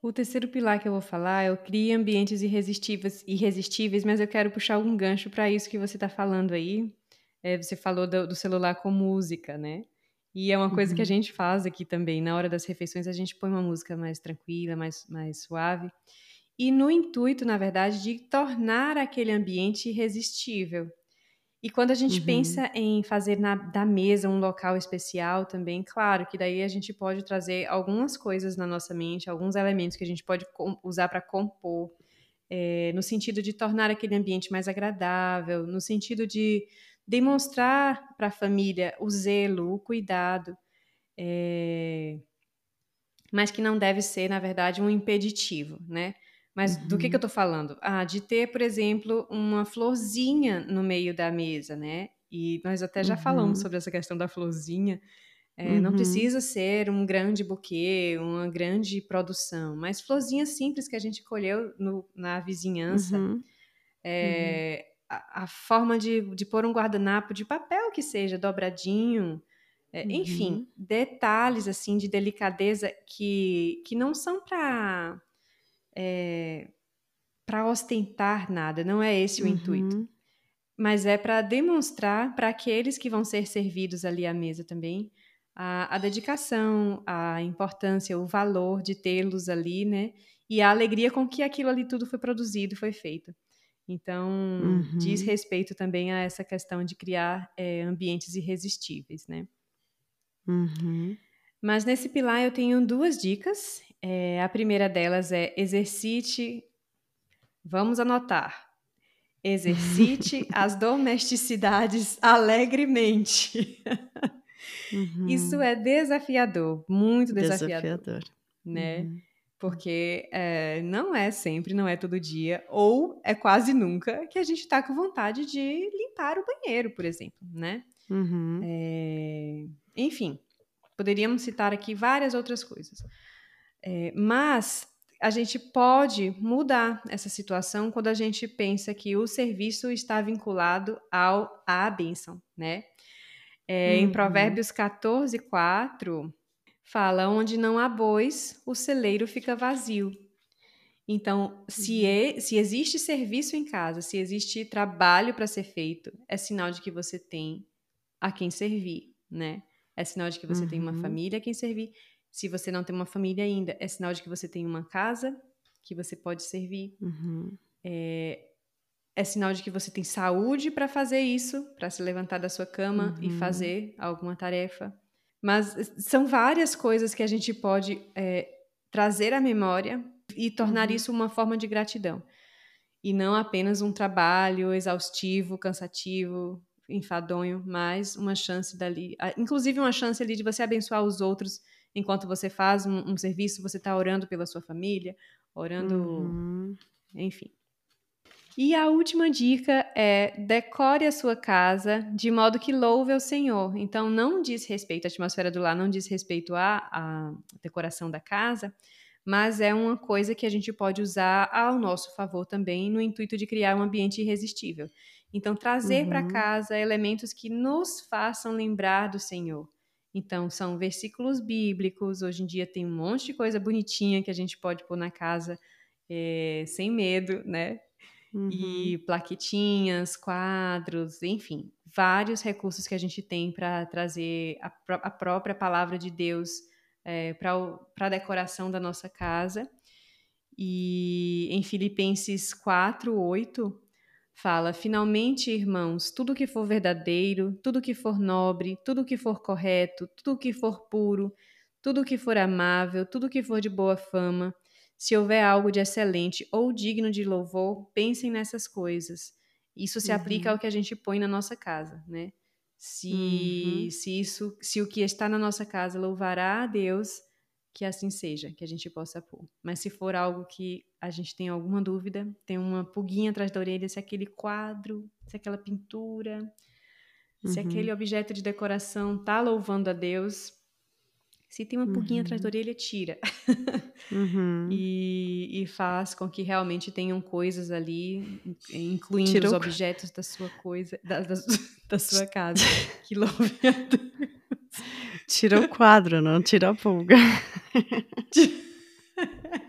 O terceiro pilar que eu vou falar é o crie ambientes irresistíveis, irresistíveis, mas eu quero puxar algum gancho para isso que você está falando aí. É, você falou do, do celular com música, né? E é uma coisa uhum. que a uhum. gente faz aqui também. Na hora das refeições, a gente põe uma música mais tranquila, mais, mais suave. E no intuito, na verdade, de tornar aquele ambiente irresistível. E quando a gente uhum. pensa em fazer na, da mesa um local especial também, claro que daí a gente pode trazer algumas coisas na nossa mente, alguns elementos que a gente pode usar para compor, é, no sentido de tornar aquele ambiente mais agradável, no sentido de demonstrar para a família o zelo, o cuidado, é, mas que não deve ser, na verdade, um impeditivo, né? Mas uhum. do que, que eu estou uhum. falando? Ah, de ter, por exemplo, uma florzinha no meio da mesa, né? E nós até já uhum. falamos sobre essa questão da florzinha. É, uhum. Não precisa ser um grande buquê, uma grande produção, mas florzinhas simples que a gente colheu no, na vizinhança. Uhum. É, a, a, forma de, de pôr um guardanapo de papel que seja dobradinho, é, enfim, uhum. detalhes assim de delicadeza que, que não são para é, para ostentar nada, não é esse o uhum. intuito. Mas é para demonstrar para aqueles que vão ser servidos ali à mesa também a, a dedicação, a importância, o valor de tê-los ali, né? E a alegria com que aquilo ali tudo foi produzido, foi feito. Então, uhum. diz respeito também a essa questão de criar é, ambientes irresistíveis, né? Uhum. Mas nesse pilar eu tenho duas dicas é, a primeira delas é exercite. Vamos anotar. Exercite as domesticidades alegremente. Uhum. Isso é desafiador, muito desafiador. Desafiador. Né? Uhum. Porque é, não é sempre, não é todo dia, ou é quase nunca que a gente está com vontade de limpar o banheiro, por exemplo, né? Uhum. É, enfim, poderíamos citar aqui várias outras coisas. É, mas a gente pode mudar essa situação quando a gente pensa que o serviço está vinculado ao à bênção, né? É, uhum. Em Provérbios 14, 4, fala: onde não há bois, o celeiro fica vazio. Então, se, é, se existe serviço em casa, se existe trabalho para ser feito, é sinal de que você tem a quem servir, né? É sinal de que você uhum. tem uma uhum. família a quem servir. Se você não tem uma família ainda, é sinal de que você tem uma casa que você pode servir. Uhum. É, é sinal de que você tem saúde para fazer isso, para se levantar da sua cama uhum. e fazer alguma tarefa. Mas são várias coisas que a gente pode é, trazer à memória e tornar uhum. isso uma forma de gratidão. E não apenas um trabalho exaustivo, cansativo, enfadonho, mas uma chance dali, inclusive uma chance ali de você abençoar os outros enquanto você faz um, um serviço, você está orando pela sua família, orando, uhum. enfim. E a última dica é decore a sua casa de modo que louve ao Senhor. Então, não diz respeito à atmosfera do lar, não diz respeito à, à decoração da casa, mas é uma coisa que a gente pode usar ao nosso favor também, no intuito de criar um ambiente irresistível. Então, trazer uhum. para casa elementos que nos façam lembrar do Senhor. Então, são versículos bíblicos. Hoje em dia tem um monte de coisa bonitinha que a gente pode pôr na casa é, sem medo, né? Uhum. E plaquetinhas, quadros, enfim, vários recursos que a gente tem para trazer a, a, própria palavra de Deus é, para a decoração da nossa casa. E em Filipenses 4, 8, Fala: Finalmente, irmãos, tudo que for verdadeiro, tudo que for nobre, tudo que for correto, tudo que for puro, tudo que for amável, tudo que for de boa fama, se houver algo de excelente ou digno de louvor, pensem nessas coisas. Isso se uhum. aplica ao que a gente põe na nossa casa, né? Se, uhum. se isso, se o que está na nossa casa louvará a Deus, que assim seja, que a gente possa pôr. Mas se for algo que a gente tem alguma dúvida, tem uma pulguinha atrás da orelha, se aquele quadro, se aquela pintura, uhum. se aquele objeto de decoração tá louvando a Deus, se tem uma pulguinha uhum. atrás da uhum. orelha, tira. Uhum. e, e, faz com que realmente tenham coisas ali, incluindo Tirou. os objetos da sua coisa, da, da, da sua casa, que a Deus. Tira o quadro, não tira a pulga.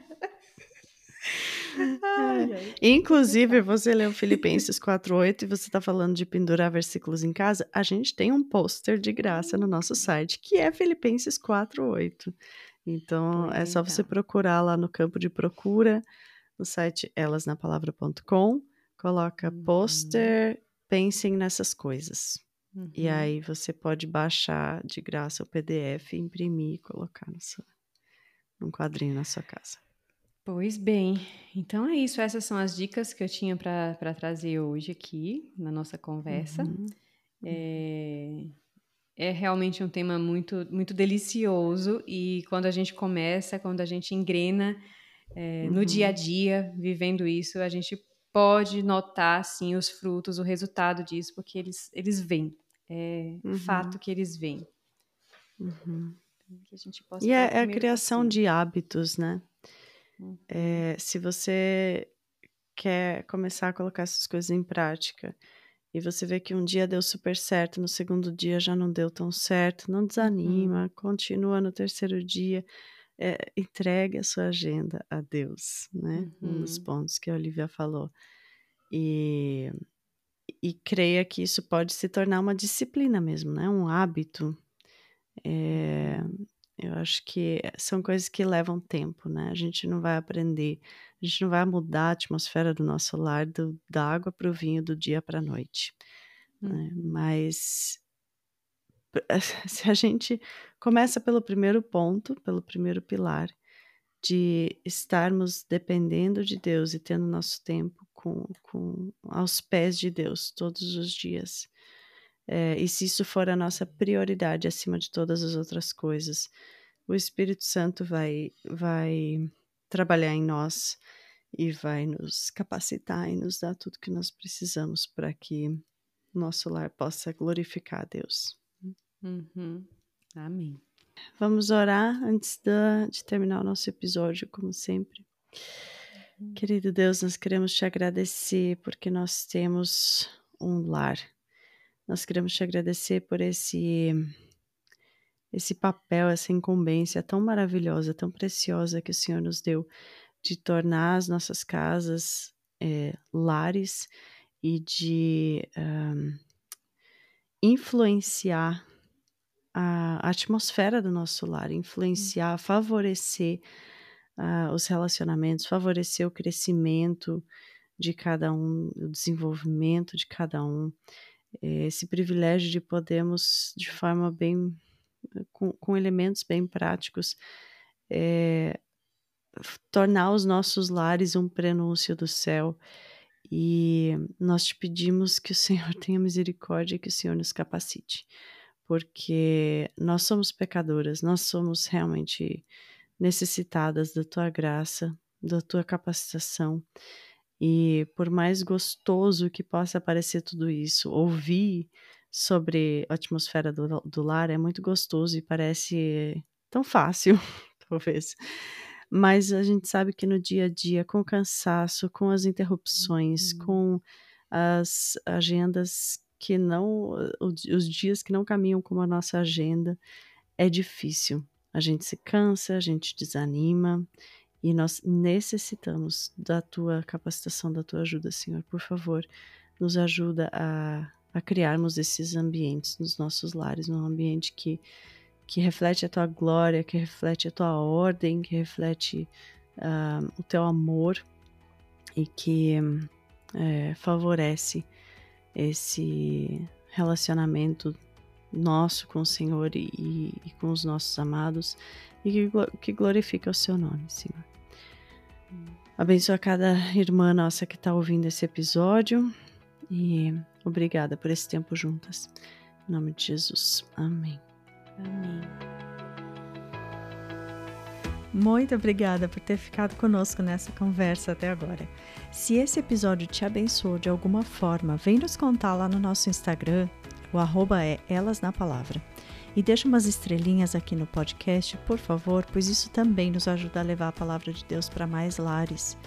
Inclusive, você leu Filipenses 4.8 e você está falando de pendurar versículos em casa. A gente tem um pôster de graça no nosso site, que é Filipenses 4.8. Então, é só você procurar lá no campo de procura, no site elasnapalavra.com, coloca uhum. pôster pensem nessas coisas. Uhum. E aí você pode baixar de graça o PDF, imprimir e colocar no seu, num quadrinho na sua casa. Pois bem, então é isso. Essas são as dicas que eu tinha para trazer hoje aqui na nossa conversa. Uhum. É, é realmente um tema muito, muito delicioso e quando a gente começa, quando a gente engrena é, uhum. no dia a dia, vivendo isso, a gente pode notar sim os frutos, o resultado disso, porque eles, eles vêm. É uhum. fato que eles vêm. Uhum. Que a gente possa e é, é a criação assim. de hábitos, né? Uhum. É, se você quer começar a colocar essas coisas em prática e você vê que um dia deu super certo, no segundo dia já não deu tão certo, não desanima, uhum. continua no terceiro dia, é, entregue a sua agenda a Deus, né? Um dos uhum. pontos que a Olivia falou. E, e creia que isso pode se tornar uma disciplina mesmo, né? Um hábito. É, eu acho que são coisas que levam tempo, né? A gente não vai aprender, a gente não vai mudar a atmosfera do nosso lar do, da água para o vinho do dia para a noite. Hum. Né? Mas se a gente começa pelo primeiro ponto, pelo primeiro pilar, de estarmos dependendo de Deus e tendo nosso tempo com, com aos pés de Deus todos os dias. É, e se isso for a nossa prioridade acima de todas as outras coisas, o Espírito Santo vai, vai trabalhar em nós e vai nos capacitar e nos dar tudo que nós precisamos para que nosso lar possa glorificar a Deus. Uhum. Amém. Vamos orar antes de, de terminar o nosso episódio, como sempre. Uhum. Querido Deus, nós queremos te agradecer porque nós temos um lar nós queremos te agradecer por esse esse papel, essa incumbência tão maravilhosa, tão preciosa que o Senhor nos deu de tornar as nossas casas é, lares e de um, influenciar a atmosfera do nosso lar, influenciar, favorecer uh, os relacionamentos, favorecer o crescimento de cada um, o desenvolvimento de cada um esse privilégio de podermos, de forma bem, com, com elementos bem práticos, é, tornar os nossos lares um prenúncio do céu. E nós te pedimos que o Senhor tenha misericórdia e que o Senhor nos capacite, porque nós somos pecadoras, nós somos realmente necessitadas da tua graça, da tua capacitação. E por mais gostoso que possa parecer tudo isso, ouvir sobre a atmosfera do, do lar é muito gostoso e parece tão fácil, talvez. Mas a gente sabe que no dia a dia, com o cansaço, com as interrupções, uhum. com as agendas que não, os dias que não caminham como a nossa agenda, é difícil. A gente se cansa, a gente desanima e nós necessitamos da tua capacitação, da tua ajuda, Senhor. Por favor, nos ajuda a, a criarmos esses ambientes nos nossos lares, um ambiente que, que reflete a tua glória, que reflete a tua ordem, que reflete uh, o teu amor e que é, favorece esse relacionamento nosso com o Senhor e, e com os nossos amados e que, que glorifica o seu nome, Senhor. Abençoa cada irmã nossa que está ouvindo esse episódio e obrigada por esse tempo juntas. Em nome de Jesus. Amém. Amém. Muito obrigada por ter ficado conosco nessa conversa até agora. Se esse episódio te abençoou de alguma forma, vem nos contar lá no nosso Instagram. O arroba é Elas na Palavra. E deixa umas estrelinhas aqui no podcast, por favor, pois isso também nos ajuda a levar a palavra de Deus para mais lares.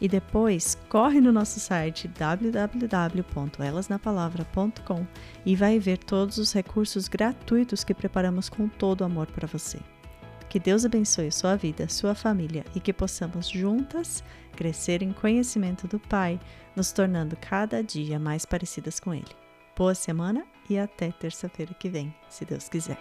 E depois, corre no nosso site www.elasnapalavra.com e vai ver todos os recursos gratuitos que preparamos com todo amor para você. Que Deus abençoe sua vida, sua família e que possamos juntas crescer em conhecimento do Pai, nos tornando cada dia mais parecidas com Ele. Boa semana e até terça-feira que vem, se Deus quiser.